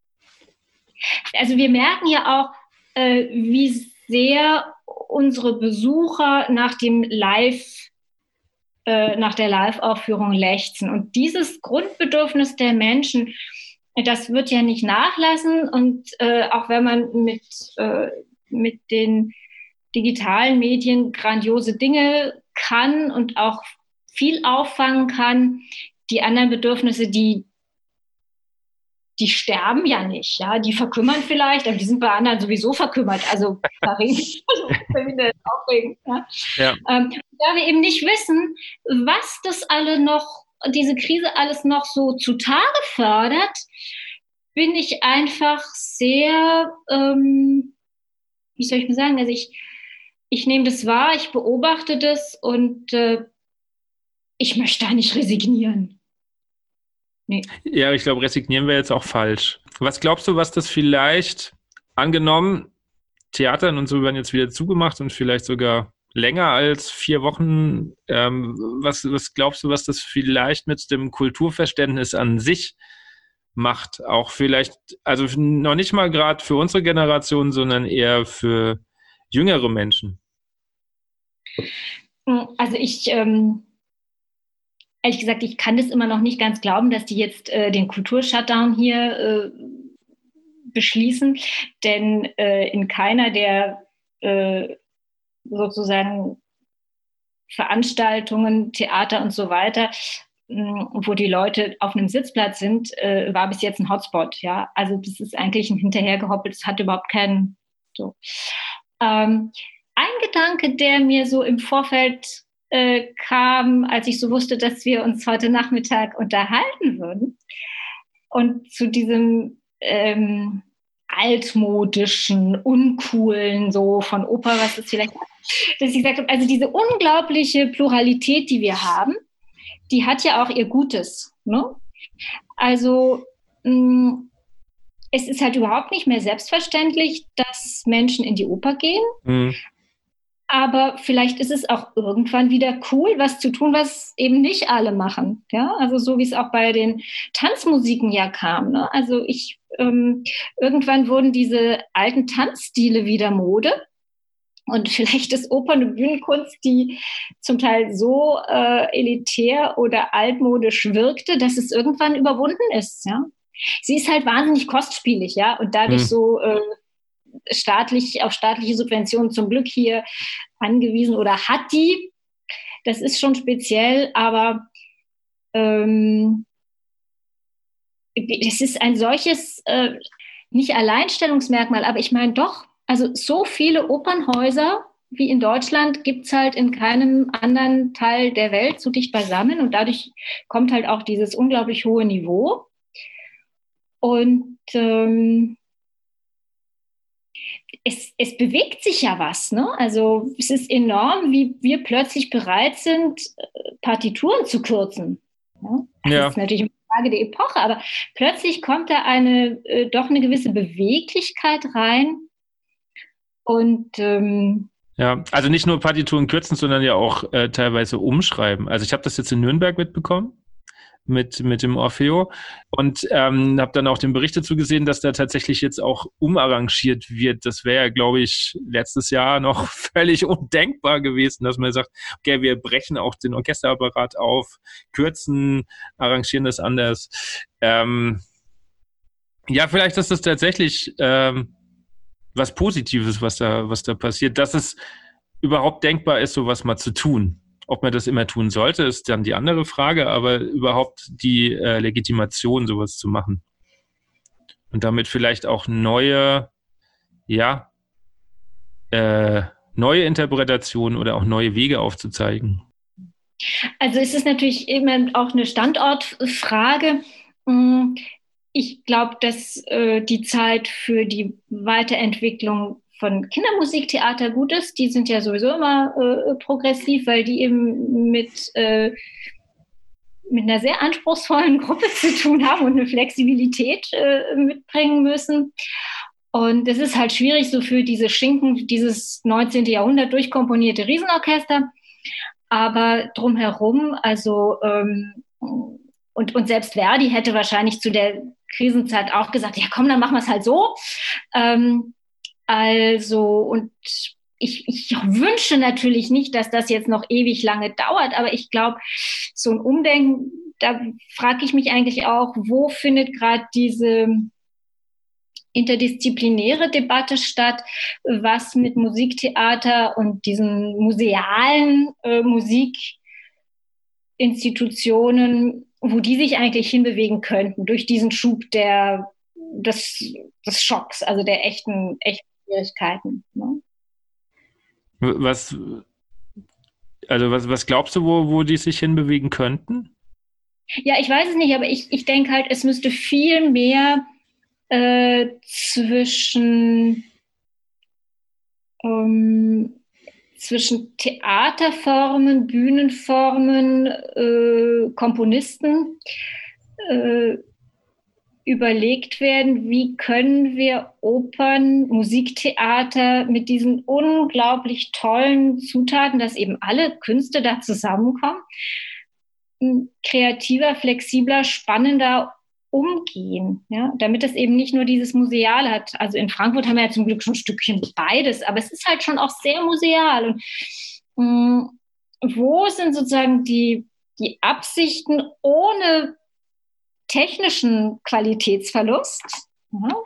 [SPEAKER 2] also wir merken ja auch, äh, wie sehr unsere Besucher nach dem Live äh, nach der Live-Aufführung lechzen. Und dieses Grundbedürfnis der Menschen, das wird ja nicht nachlassen. Und äh, auch wenn man mit, äh, mit den digitalen Medien grandiose Dinge kann und auch viel auffangen kann, die anderen Bedürfnisse, die, die sterben ja nicht, ja, die verkümmern vielleicht, aber die sind bei anderen sowieso verkümmert. Also da reden aufregen. Ja. Ja. Ähm, da wir eben nicht wissen, was das alle noch, diese Krise alles noch so zutage fördert, bin ich einfach sehr, ähm, wie soll ich mal sagen, also ich, ich nehme das wahr, ich beobachte das und äh, ich möchte da nicht resignieren.
[SPEAKER 1] Nee. Ja, ich glaube, resignieren wäre jetzt auch falsch. Was glaubst du, was das vielleicht angenommen, Theatern und so werden jetzt wieder zugemacht und vielleicht sogar länger als vier Wochen. Ähm, was, was glaubst du, was das vielleicht mit dem Kulturverständnis an sich macht? Auch vielleicht, also noch nicht mal gerade für unsere Generation, sondern eher für jüngere Menschen.
[SPEAKER 2] Also ich, ähm, ehrlich gesagt, ich kann das immer noch nicht ganz glauben, dass die jetzt äh, den Kulturshutdown hier äh, beschließen, denn äh, in keiner der äh, sozusagen Veranstaltungen, Theater und so weiter, wo die Leute auf einem Sitzplatz sind, äh, war bis jetzt ein Hotspot. Ja, also das ist eigentlich ein hinterhergehoppelt. Das hat überhaupt keinen. So. Ähm, ein Gedanke, der mir so im Vorfeld äh, kam, als ich so wusste, dass wir uns heute Nachmittag unterhalten würden, und zu diesem ähm, altmodischen, uncoolen, so von Oper, was es vielleicht dass ich gesagt habe, also diese unglaubliche Pluralität, die wir haben, die hat ja auch ihr Gutes. Ne? Also mh, mm, es ist halt überhaupt nicht mehr selbstverständlich, dass Menschen in die Oper gehen. Mhm. Aber vielleicht ist es auch irgendwann wieder cool, was zu tun, was eben nicht alle machen. Ja, also so wie es auch bei den Tanzmusiken ja kam. Ne? Also ich ähm, irgendwann wurden diese alten Tanzstile wieder Mode. Und vielleicht ist Opern- und Bühnenkunst, die zum Teil so äh, elitär oder altmodisch wirkte, dass es irgendwann überwunden ist. Ja? Sie ist halt wahnsinnig kostspielig, ja, und dadurch hm. so äh, staatlich, auf staatliche Subventionen zum Glück hier angewiesen oder hat die. Das ist schon speziell, aber ähm, es ist ein solches, äh, nicht Alleinstellungsmerkmal, aber ich meine doch, also so viele Opernhäuser wie in Deutschland gibt es halt in keinem anderen Teil der Welt so dicht beisammen und dadurch kommt halt auch dieses unglaublich hohe Niveau. Und ähm, es, es bewegt sich ja was. Ne? Also es ist enorm, wie wir plötzlich bereit sind, äh, Partituren zu kürzen. Ja? Das ja. ist natürlich eine Frage der Epoche, aber plötzlich kommt da eine äh, doch eine gewisse Beweglichkeit rein. Und ähm,
[SPEAKER 1] ja, also nicht nur Partituren kürzen, sondern ja auch äh, teilweise umschreiben. Also ich habe das jetzt in Nürnberg mitbekommen mit, mit dem Orfeo und ähm, habe dann auch den Bericht dazu gesehen, dass da tatsächlich jetzt auch umarrangiert wird. Das wäre ja, glaube ich, letztes Jahr noch völlig undenkbar gewesen, dass man sagt, okay, wir brechen auch den Orchesterapparat auf, kürzen, arrangieren das anders. Ähm, ja, vielleicht ist das tatsächlich ähm, was Positives, was da, was da passiert, dass es überhaupt denkbar ist, sowas mal zu tun. Ob man das immer tun sollte, ist dann die andere Frage, aber überhaupt die äh, Legitimation, sowas zu machen. Und damit vielleicht auch neue, ja, äh, neue Interpretationen oder auch neue Wege aufzuzeigen.
[SPEAKER 2] Also es ist natürlich immer auch eine Standortfrage. Ich glaube, dass äh, die Zeit für die Weiterentwicklung von Kindermusiktheater gut ist. Die sind ja sowieso immer äh, progressiv, weil die eben mit, äh, mit einer sehr anspruchsvollen Gruppe zu tun haben und eine Flexibilität äh, mitbringen müssen. Und es ist halt schwierig, so für diese Schinken, dieses 19. Jahrhundert durchkomponierte Riesenorchester. Aber drumherum, also ähm, und, und selbst Verdi hätte wahrscheinlich zu der Krisenzeit auch gesagt, ja komm, dann machen wir es halt so. Ähm, also, und ich, ich wünsche natürlich nicht, dass das jetzt noch ewig lange dauert, aber ich glaube, so ein Umdenken, da frage ich mich eigentlich auch, wo findet gerade diese interdisziplinäre Debatte statt, was mit Musiktheater und diesen musealen äh, Musikinstitutionen, wo die sich eigentlich hinbewegen könnten durch diesen Schub der, des, des Schocks, also der echten, echten Schwierigkeiten. Ne?
[SPEAKER 1] Was, also was, was glaubst du, wo, wo die sich hinbewegen könnten?
[SPEAKER 2] Ja, ich weiß es nicht, aber ich, ich denke halt, es müsste viel mehr äh, zwischen, ähm, zwischen Theaterformen, Bühnenformen, äh, Komponisten äh, überlegt werden, wie können wir Opern, Musiktheater mit diesen unglaublich tollen Zutaten, dass eben alle Künste da zusammenkommen, kreativer, flexibler, spannender umgehen, ja, damit es eben nicht nur dieses Museal hat. Also in Frankfurt haben wir ja zum Glück schon ein Stückchen beides, aber es ist halt schon auch sehr museal. Und mh, mm, wo sind sozusagen die, die Absichten ohne technischen Qualitätsverlust? Ja?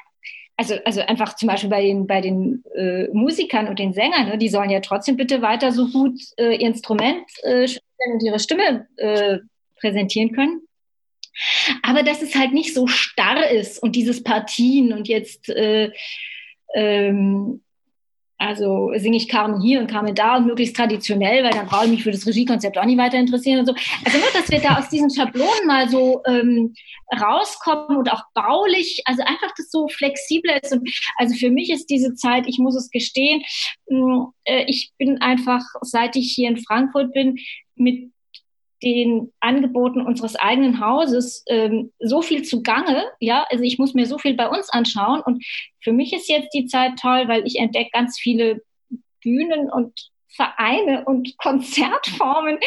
[SPEAKER 2] Also, also einfach zum Beispiel bei den, bei den äh, Musikern und den Sängern, ne, die sollen ja trotzdem bitte weiter so gut äh, ihr Instrument äh, und ihre Stimme äh, präsentieren können. Aber dass es halt nicht so starr ist und dieses Partien und jetzt, äh, ähm, also singe ich Carmen hier und Carmen da und möglichst traditionell, weil dann brauche ich mich für das Regiekonzept auch nicht weiter interessieren und so. Also nur, dass wir da aus diesen Schablonen mal so ähm, rauskommen und auch baulich, also einfach das so flexibler ist. Und also für mich ist diese Zeit, ich muss es gestehen, äh, ich bin einfach, seit ich hier in Frankfurt bin, mit den Angeboten unseres eigenen Hauses ähm, so viel zugange. Ja, also ich muss mir so viel bei uns anschauen. Und für mich ist jetzt die Zeit toll, weil ich entdecke ganz viele Bühnen und Vereine und Konzertformen,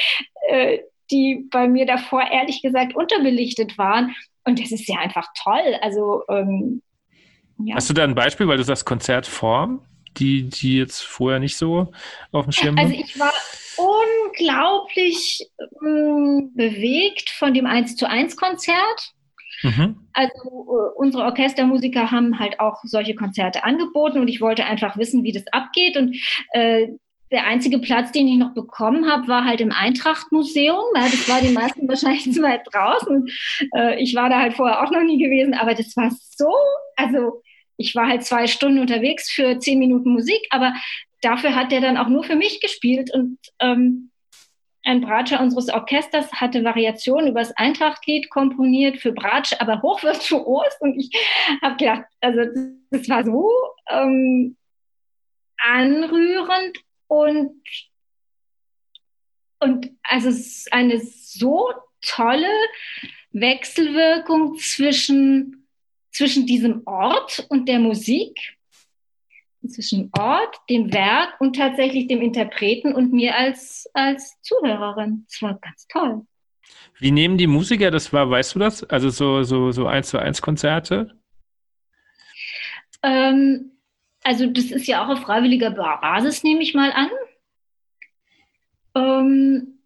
[SPEAKER 2] äh, die bei mir davor ehrlich gesagt unterbelichtet waren. Und das ist ja einfach toll. Also ähm,
[SPEAKER 1] ja. Hast du da ein Beispiel, weil du sagst Konzertform, die, die jetzt vorher nicht so auf dem Schirm
[SPEAKER 2] waren? Also ich war unglaublich äh, bewegt von dem 1 zu 1 Konzert. Mhm. Also äh, unsere Orchestermusiker haben halt auch solche Konzerte angeboten und ich wollte einfach wissen, wie das abgeht. Und äh, der einzige Platz, den ich noch bekommen habe, war halt im Eintrachtmuseum. Ja, das war den meisten wahrscheinlich zu weit draußen. Äh, ich war da halt vorher auch noch nie gewesen, aber das war so, also ich war halt zwei Stunden unterwegs für zehn Minuten Musik, aber dafür hat er dann auch nur für mich gespielt und ähm, ein Bratscher unseres Orchesters hatte Variationen über das Eintrachtlied komponiert für Bratsche, aber hochvirtuos. Und ich habe gedacht, also das war so ähm, anrührend und, und also eine so tolle Wechselwirkung zwischen, zwischen diesem Ort und der Musik zwischen Ort, dem Werk und tatsächlich dem Interpreten und mir als, als Zuhörerin. Das war ganz toll.
[SPEAKER 1] Wie nehmen die Musiker das wahr, weißt du das? Also so, so, so eins zu eins Konzerte?
[SPEAKER 2] Ähm, also das ist ja auch auf freiwilliger Basis, nehme ich mal an. Ähm,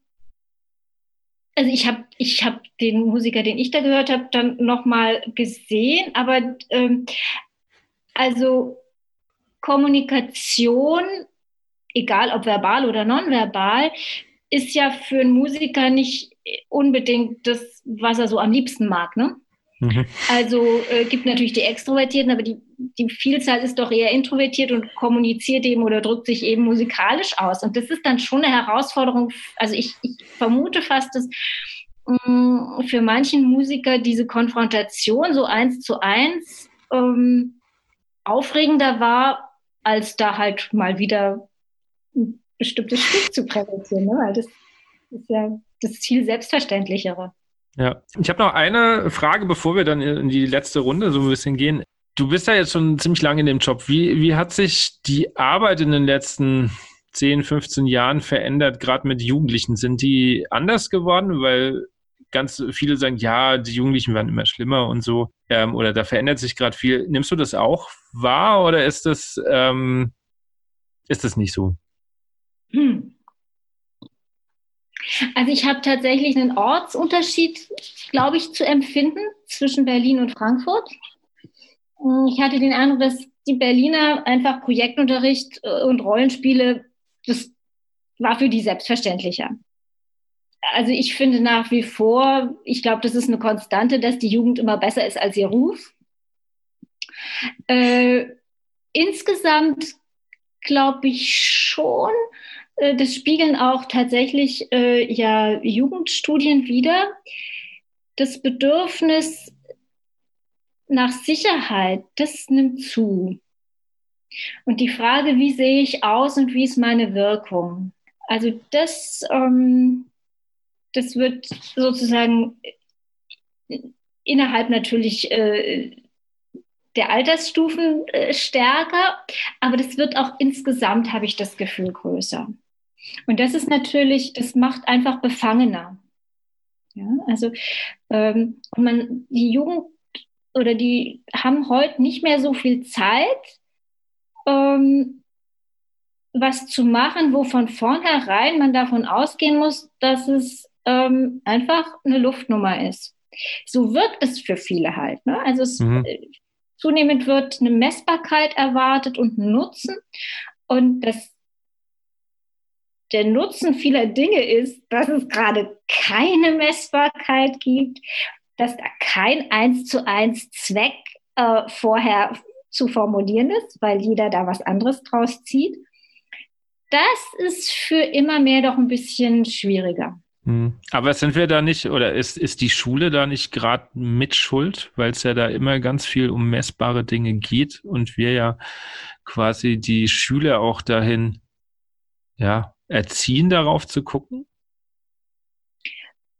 [SPEAKER 2] also ich habe ich hab den Musiker, den ich da gehört habe, dann nochmal gesehen, aber ähm, also Kommunikation, egal ob verbal oder nonverbal, ist ja für einen Musiker nicht unbedingt das, was er so am liebsten mag. Ne? Mhm. Also äh, gibt natürlich die Extrovertierten, aber die, die Vielzahl ist doch eher introvertiert und kommuniziert eben oder drückt sich eben musikalisch aus. Und das ist dann schon eine Herausforderung. Also ich, ich vermute fast, dass mh, mm, für manchen Musiker diese Konfrontation so eins zu eins ähm, aufregender war, als da halt mal wieder ein bestimmtes Stück zu präsentieren. Ne? Weil das ist ja das viel Selbstverständlichere.
[SPEAKER 1] Ja, ich habe noch eine Frage, bevor wir dann in die letzte Runde so ein bisschen gehen. Du bist ja jetzt schon ziemlich lange in dem Job. Wie, wie hat sich die Arbeit in den letzten 10, 15 Jahren verändert, gerade mit Jugendlichen? Sind die anders geworden? Weil ganz viele sagen, ja, die Jugendlichen werden immer schlimmer und so. Ähm, oder da verändert sich gerade viel. Nimmst du das auch wahr oder ist das, ähm, ist das nicht so? Hm.
[SPEAKER 2] Also ich habe tatsächlich einen Ortsunterschied, glaube ich, zu empfinden zwischen Berlin und Frankfurt. Ich hatte den Eindruck, dass die Berliner einfach Projektunterricht äh, und Rollenspiele, das war für die selbstverständlicher also ich finde nach wie vor, ich glaube, das ist eine Konstante, dass die Jugend immer besser ist als ihr Ruf. Äh, insgesamt glaube ich schon, äh, das spiegeln auch tatsächlich äh, ja Jugendstudien wieder. Das Bedürfnis nach Sicherheit, das nimmt zu. Und die Frage, wie sehe ich aus und wie ist meine Wirkung? Also das ähm, das wird sozusagen innerhalb natürlich äh, der Altersstufen äh, stärker, aber das wird auch insgesamt, habe ich das Gefühl, größer. Und das ist natürlich, das macht einfach befangener. Ja, also ähm, man, die Jugend oder die haben heute nicht mehr so viel Zeit, ähm, was zu machen, wo von vornherein man davon ausgehen muss, dass es ähm, einfach eine Luftnummer ist. So wirkt es für viele halt. Ne? Also es, mhm. Äh, zunehmend wird eine Messbarkeit erwartet und ein Nutzen. Und das, der Nutzen vieler Dinge ist, dass es gerade keine Messbarkeit gibt, dass da kein eins zu eins Zweck äh, vorher zu formulieren ist, weil jeder da was anderes draus zieht. Das ist für immer mehr doch ein bisschen schwieriger.
[SPEAKER 1] Hm. Aber sind wir da nicht, oder ist, ist die Schule da nicht gerade mit Schuld, weil es ja da immer ganz viel um messbare Dinge geht und wir ja quasi die Schüler auch dahin ja, erziehen, darauf zu gucken?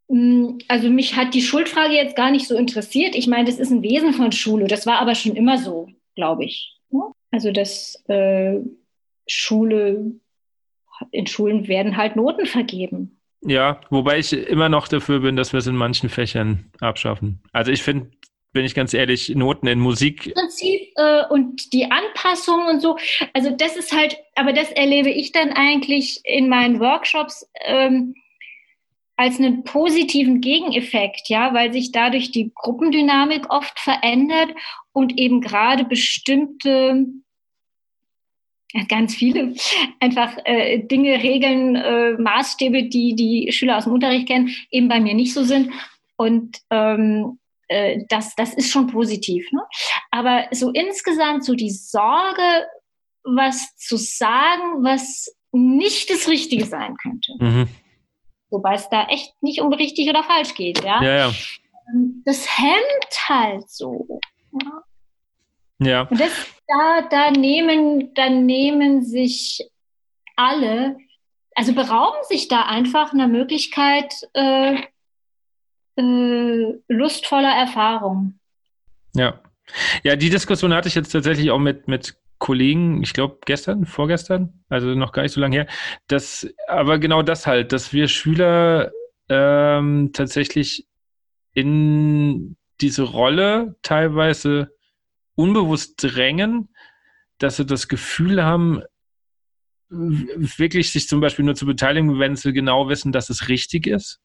[SPEAKER 2] Hm, also mich hat die Schuldfrage jetzt gar nicht so interessiert. Ich meine, das ist ein Wesen von Schule. Das war aber schon immer so, glaube ich. Also dass äh, Schule, in Schulen werden halt Noten vergeben.
[SPEAKER 1] Ja, wobei ich immer noch dafür bin, dass wir es in manchen Fächern abschaffen. Also ich finde, bin ich ganz ehrlich, Noten in Musik.
[SPEAKER 2] Prinzip äh, und die Anpassung und so. Also das ist halt, aber das erlebe ich dann eigentlich in meinen Workshops. Ähm, als einen positiven Gegeneffekt, ja, weil sich dadurch die Gruppendynamik oft verändert und eben gerade bestimmte ganz viele einfach äh, Dinge, Regeln, äh, Maßstäbe, die die Schüler aus dem Unterricht kennen, eben bei mir nicht so sind. Und ähm, äh, das, das ist schon positiv. Ne? Aber so insgesamt so die Sorge, was zu sagen, was nicht das Richtige sein könnte. Mhm. Wobei es da echt nicht um richtig oder falsch geht, ja.
[SPEAKER 1] ja, ja.
[SPEAKER 2] Ähm, das hemmt halt so.
[SPEAKER 1] Ja. Ja.
[SPEAKER 2] Und das, da, da, nehmen, da nehmen sich alle, also berauben sich da einfach einer Möglichkeit äh, äh, lustvoller Erfahrung.
[SPEAKER 1] Ja. Ja, die Diskussion hatte ich jetzt tatsächlich auch mit, mit Kollegen, ich glaube gestern, vorgestern, also noch gar nicht so lange her, dass, aber genau das halt, dass wir Schüler ähm, tatsächlich in diese Rolle teilweise unbewusst drängen, dass sie das Gefühl haben, wirklich sich zum Beispiel nur zu beteiligen, wenn sie genau wissen, dass es richtig ist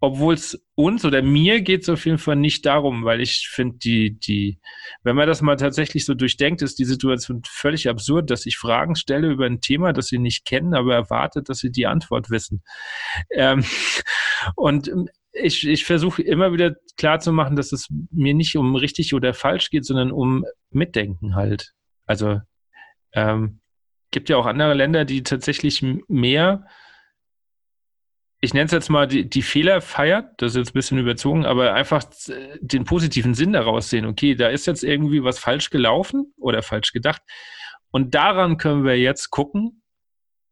[SPEAKER 1] obwohl es uns oder mir geht es auf jeden Fall nicht darum, weil ich finde, die, die, wenn man das mal tatsächlich so durchdenkt, ist die Situation völlig absurd, dass ich Fragen stelle über ein Thema, das sie nicht kennen, aber erwartet, dass sie die Antwort wissen. Ähm, und ich, ich versuche immer wieder klarzumachen, dass es mir nicht um richtig oder falsch geht, sondern um Mitdenken halt. Also ähm, gibt ja auch andere Länder, die tatsächlich mehr ich nenne es jetzt mal, die, die Fehler feiert, das ist jetzt ein bisschen überzogen, aber einfach den positiven Sinn daraus sehen. Okay, da ist jetzt irgendwie was falsch gelaufen oder falsch gedacht. Und daran können wir jetzt gucken,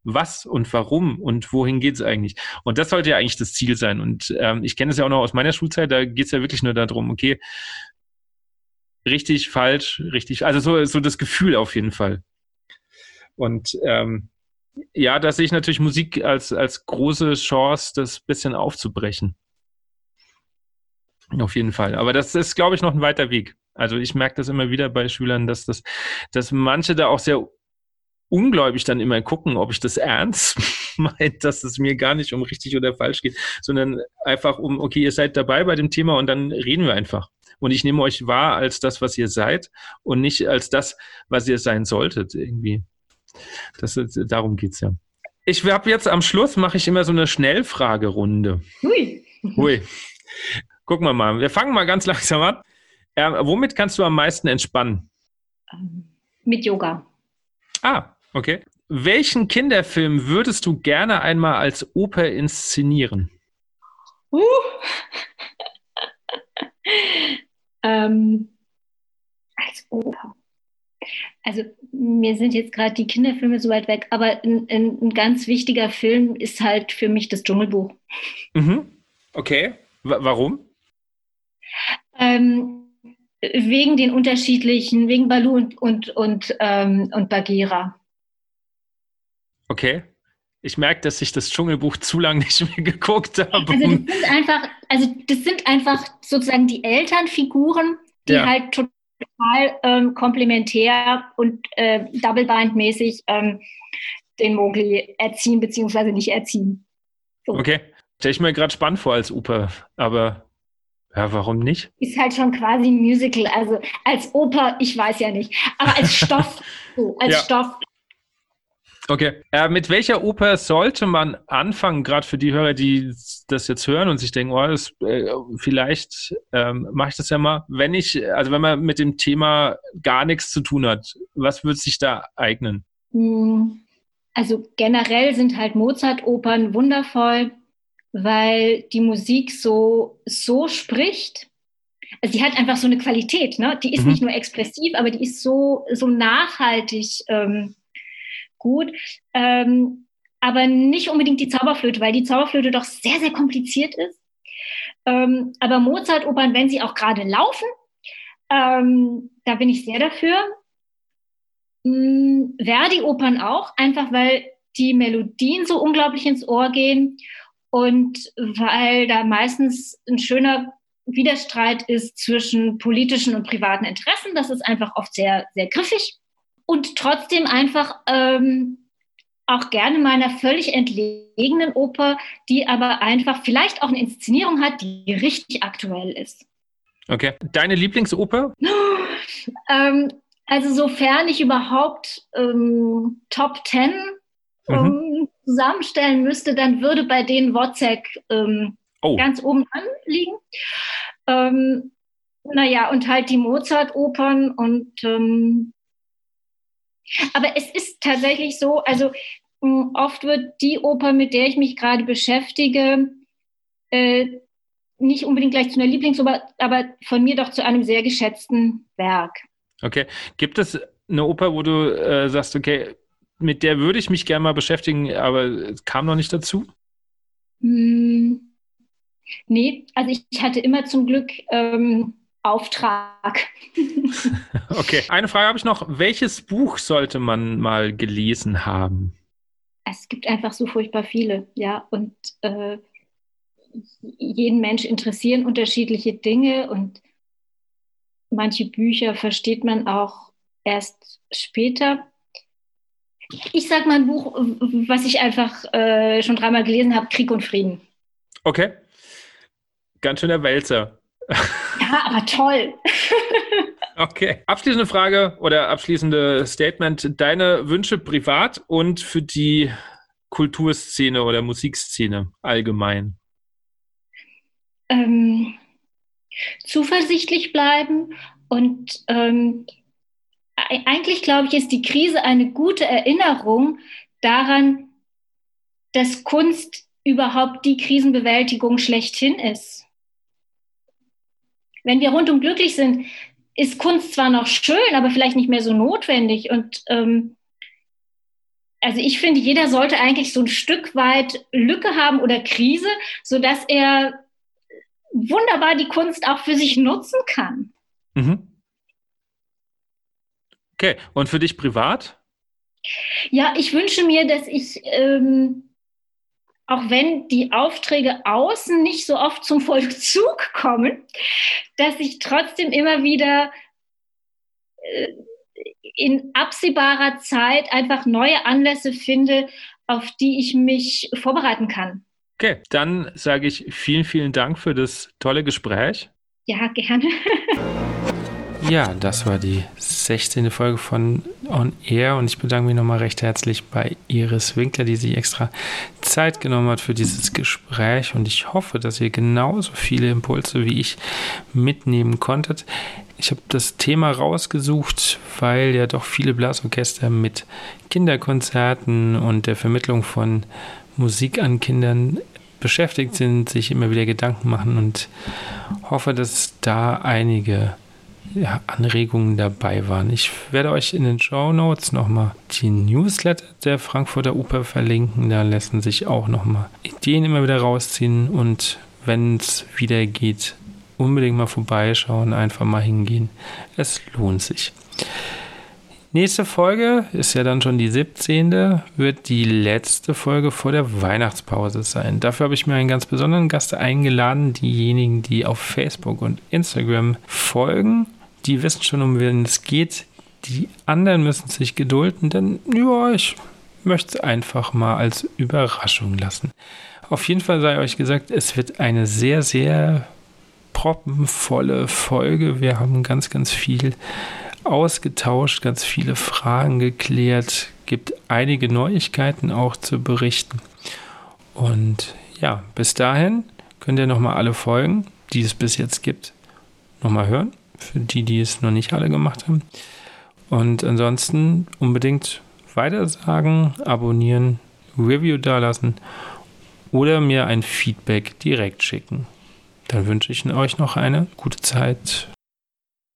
[SPEAKER 1] was und warum und wohin geht es eigentlich. Und das sollte ja eigentlich das Ziel sein. Und ähm, ich kenne es ja auch noch aus meiner Schulzeit, da geht es ja wirklich nur darum, okay, richtig, falsch, richtig, also so, so das Gefühl auf jeden Fall. Und ähm, ja, da sehe ich natürlich Musik als, als große Chance, das bisschen aufzubrechen. Auf jeden Fall. Aber das ist, glaube ich, noch ein weiter Weg. Also ich merke das immer wieder bei Schülern, dass das, dass manche da auch sehr ungläubig dann immer gucken, ob ich das ernst meine, dass es mir gar nicht um richtig oder falsch geht, sondern einfach um, okay, ihr seid dabei bei dem Thema und dann reden wir einfach. Und ich nehme euch wahr als das, was ihr seid und nicht als das, was ihr sein solltet irgendwie. Das ist, darum geht's ja. Ich habe jetzt am Schluss mache ich immer so eine Schnellfragerunde. Hui. Hui. Gucken wir mal. Wir fangen mal ganz langsam an. Äh, womit kannst du am meisten entspannen?
[SPEAKER 2] Mit Yoga.
[SPEAKER 1] Ah, okay. Welchen Kinderfilm würdest du gerne einmal als Oper inszenieren? Uh.
[SPEAKER 2] ähm, als Oper. Also mir sind jetzt gerade die Kinderfilme so weit weg, aber ein, ein, ein, ganz wichtiger Film ist halt für mich das Dschungelbuch.
[SPEAKER 1] Mhm. Okay, w warum?
[SPEAKER 2] Ähm, wegen den unterschiedlichen, wegen Balu und, und, und, ähm, und Bagheera.
[SPEAKER 1] Okay. Ich merke, dass ich das Dschungelbuch zu lange nicht mehr geguckt habe.
[SPEAKER 2] Also das sind einfach, also das sind einfach sozusagen die Elternfiguren, die ja. halt total ähm, komplementär und äh, Double-Bind-mäßig ähm, den Mowgli erziehen bzw. nicht erziehen.
[SPEAKER 1] So. Okay. Stelle ich mir gerade spannend vor als Oper, aber ja, warum nicht?
[SPEAKER 2] Ist halt schon quasi ein Musical. Also als Oper, ich weiß ja nicht. Aber als Stoff, so, als ja. Stoff.
[SPEAKER 1] Okay. Äh, mit welcher Oper sollte man anfangen, gerade für die Hörer, die das jetzt hören und sich denken, oh, das, äh, vielleicht ähm, mache ich das ja mal. Wenn ich, also wenn man mit dem Thema gar nichts zu tun hat, was würde sich da eignen?
[SPEAKER 2] Hm. Also generell sind halt Mozart-Opern wundervoll weil die Musik so, so spricht. Also die hat einfach so eine Qualität, ne? Die ist mhm. nicht nur expressiv, aber die ist so, so nachhaltig ähm, gut. Ähm, aber nicht unbedingt die Zauberflöte, weil die Zauberflöte doch sehr, sehr kompliziert ist. Ähm, aber Mozart-Opern, wenn sie auch gerade laufen, ähm, da bin ich sehr dafür. Hm, Verdi-Opern auch, einfach weil die Melodien so unglaublich ins Ohr gehen und weil da meistens ein schöner Widerstreit ist zwischen politischen und privaten Interessen. Das ist einfach oft sehr, sehr griffig. Und trotzdem einfach ähm, auch gerne meiner völlig entlegenen Oper, die aber einfach vielleicht auch eine Inszenierung hat, die richtig aktuell ist.
[SPEAKER 1] Okay. Deine Lieblingsoper?
[SPEAKER 2] ähm, also sofern ich überhaupt ähm, Top Ten mhm. ähm, zusammenstellen müsste, dann würde bei denen Wozzeck ähm, oh. ganz oben anliegen. Ähm, naja, und halt die Mozart-Opern und ähm, aber es ist tatsächlich so, also mh, oft wird die Oper, mit der ich mich gerade beschäftige, äh, nicht unbedingt gleich zu einer Lieblingsoper, aber von mir doch zu einem sehr geschätzten Werk.
[SPEAKER 1] Okay. Gibt es eine Oper, wo du äh, sagst, okay, mit der würde ich mich gerne mal beschäftigen, aber es kam noch nicht dazu?
[SPEAKER 2] Hm, nee, also ich, ich, hatte immer zum Glück ähm, Auftrag.
[SPEAKER 1] okay, eine Frage habe ich noch. Welches Buch sollte man mal gelesen haben?
[SPEAKER 2] Es gibt einfach so furchtbar viele, ja, und äh, jeden Mensch interessieren unterschiedliche Dinge und manche Bücher versteht man auch erst später. Ich sag mal ein Buch, was ich einfach äh, schon dreimal gelesen habe, Krieg und Frieden.
[SPEAKER 1] Okay. Ganz schöner Wälzer.
[SPEAKER 2] Ja, aber toll.
[SPEAKER 1] okay. Abschließende Frage oder abschließende Statement. Deine Wünsche privat und für die Kulturszene oder Musikszene allgemein?
[SPEAKER 2] Ähm, zuversichtlich bleiben und ähm, eigentlich glaube ich, ist die Krise eine gute Erinnerung daran, dass Kunst überhaupt die Krisenbewältigung schlechthin ist. Wenn wir rundum glücklich sind, ist Kunst zwar noch schön, aber vielleicht nicht mehr so notwendig. Und ähm, also ich finde, jeder sollte eigentlich so ein Stück weit Lücke haben oder Krise, sodass er wunderbar die Kunst auch für sich nutzen kann. Mhm.
[SPEAKER 1] Okay, und für dich privat?
[SPEAKER 2] Ja, ich wünsche mir, dass ich, ähm, auch wenn die Aufträge außen nicht so oft zum Vollzug kommen, dass ich trotzdem immer wieder äh, in absehbarer Zeit einfach neue Anlässe finde, auf die ich mich vorbereiten kann.
[SPEAKER 1] Okay, dann sage ich vielen, vielen Dank für das tolle Gespräch.
[SPEAKER 2] Ja, gerne.
[SPEAKER 1] Ja, das war die 16. Folge von On Air und ich bedanke mich nochmal recht herzlich bei Iris Winkler, die sich extra Zeit genommen hat für dieses Gespräch und ich hoffe, dass ihr genauso viele Impulse wie ich mitnehmen konntet. Ich habe das Thema rausgesucht, weil ja doch viele Blasorchester mit Kinderkonzerten und der Vermittlung von Musik an Kindern beschäftigt sind, sich immer wieder Gedanken machen und hoffe, dass da einige ja, Anregungen dabei waren. Ich werde euch in den Show Notes nochmal die Newsletter der Frankfurter Oper verlinken. Da lassen sich auch nochmal Ideen immer wieder rausziehen und wenn es wieder geht, unbedingt mal vorbeischauen, einfach mal hingehen. Es lohnt sich. Nächste Folge ist ja dann schon die 17. wird die letzte Folge vor der Weihnachtspause sein. Dafür habe ich mir einen ganz besonderen Gast eingeladen. Diejenigen, die auf Facebook und Instagram folgen, die wissen schon, um wen es geht. Die anderen müssen sich gedulden, denn ja, ich möchte es einfach mal als Überraschung lassen. Auf jeden Fall sei euch gesagt, es wird eine sehr, sehr proppenvolle Folge. Wir haben ganz, ganz viel ausgetauscht, ganz viele Fragen geklärt, gibt einige Neuigkeiten auch zu berichten. Und ja, bis dahin könnt ihr nochmal alle Folgen, die es bis jetzt gibt, nochmal hören. Für die, die es noch nicht alle gemacht haben. Und ansonsten unbedingt weitersagen, abonnieren, Review dalassen oder mir ein Feedback direkt schicken. Dann wünsche ich euch noch eine gute Zeit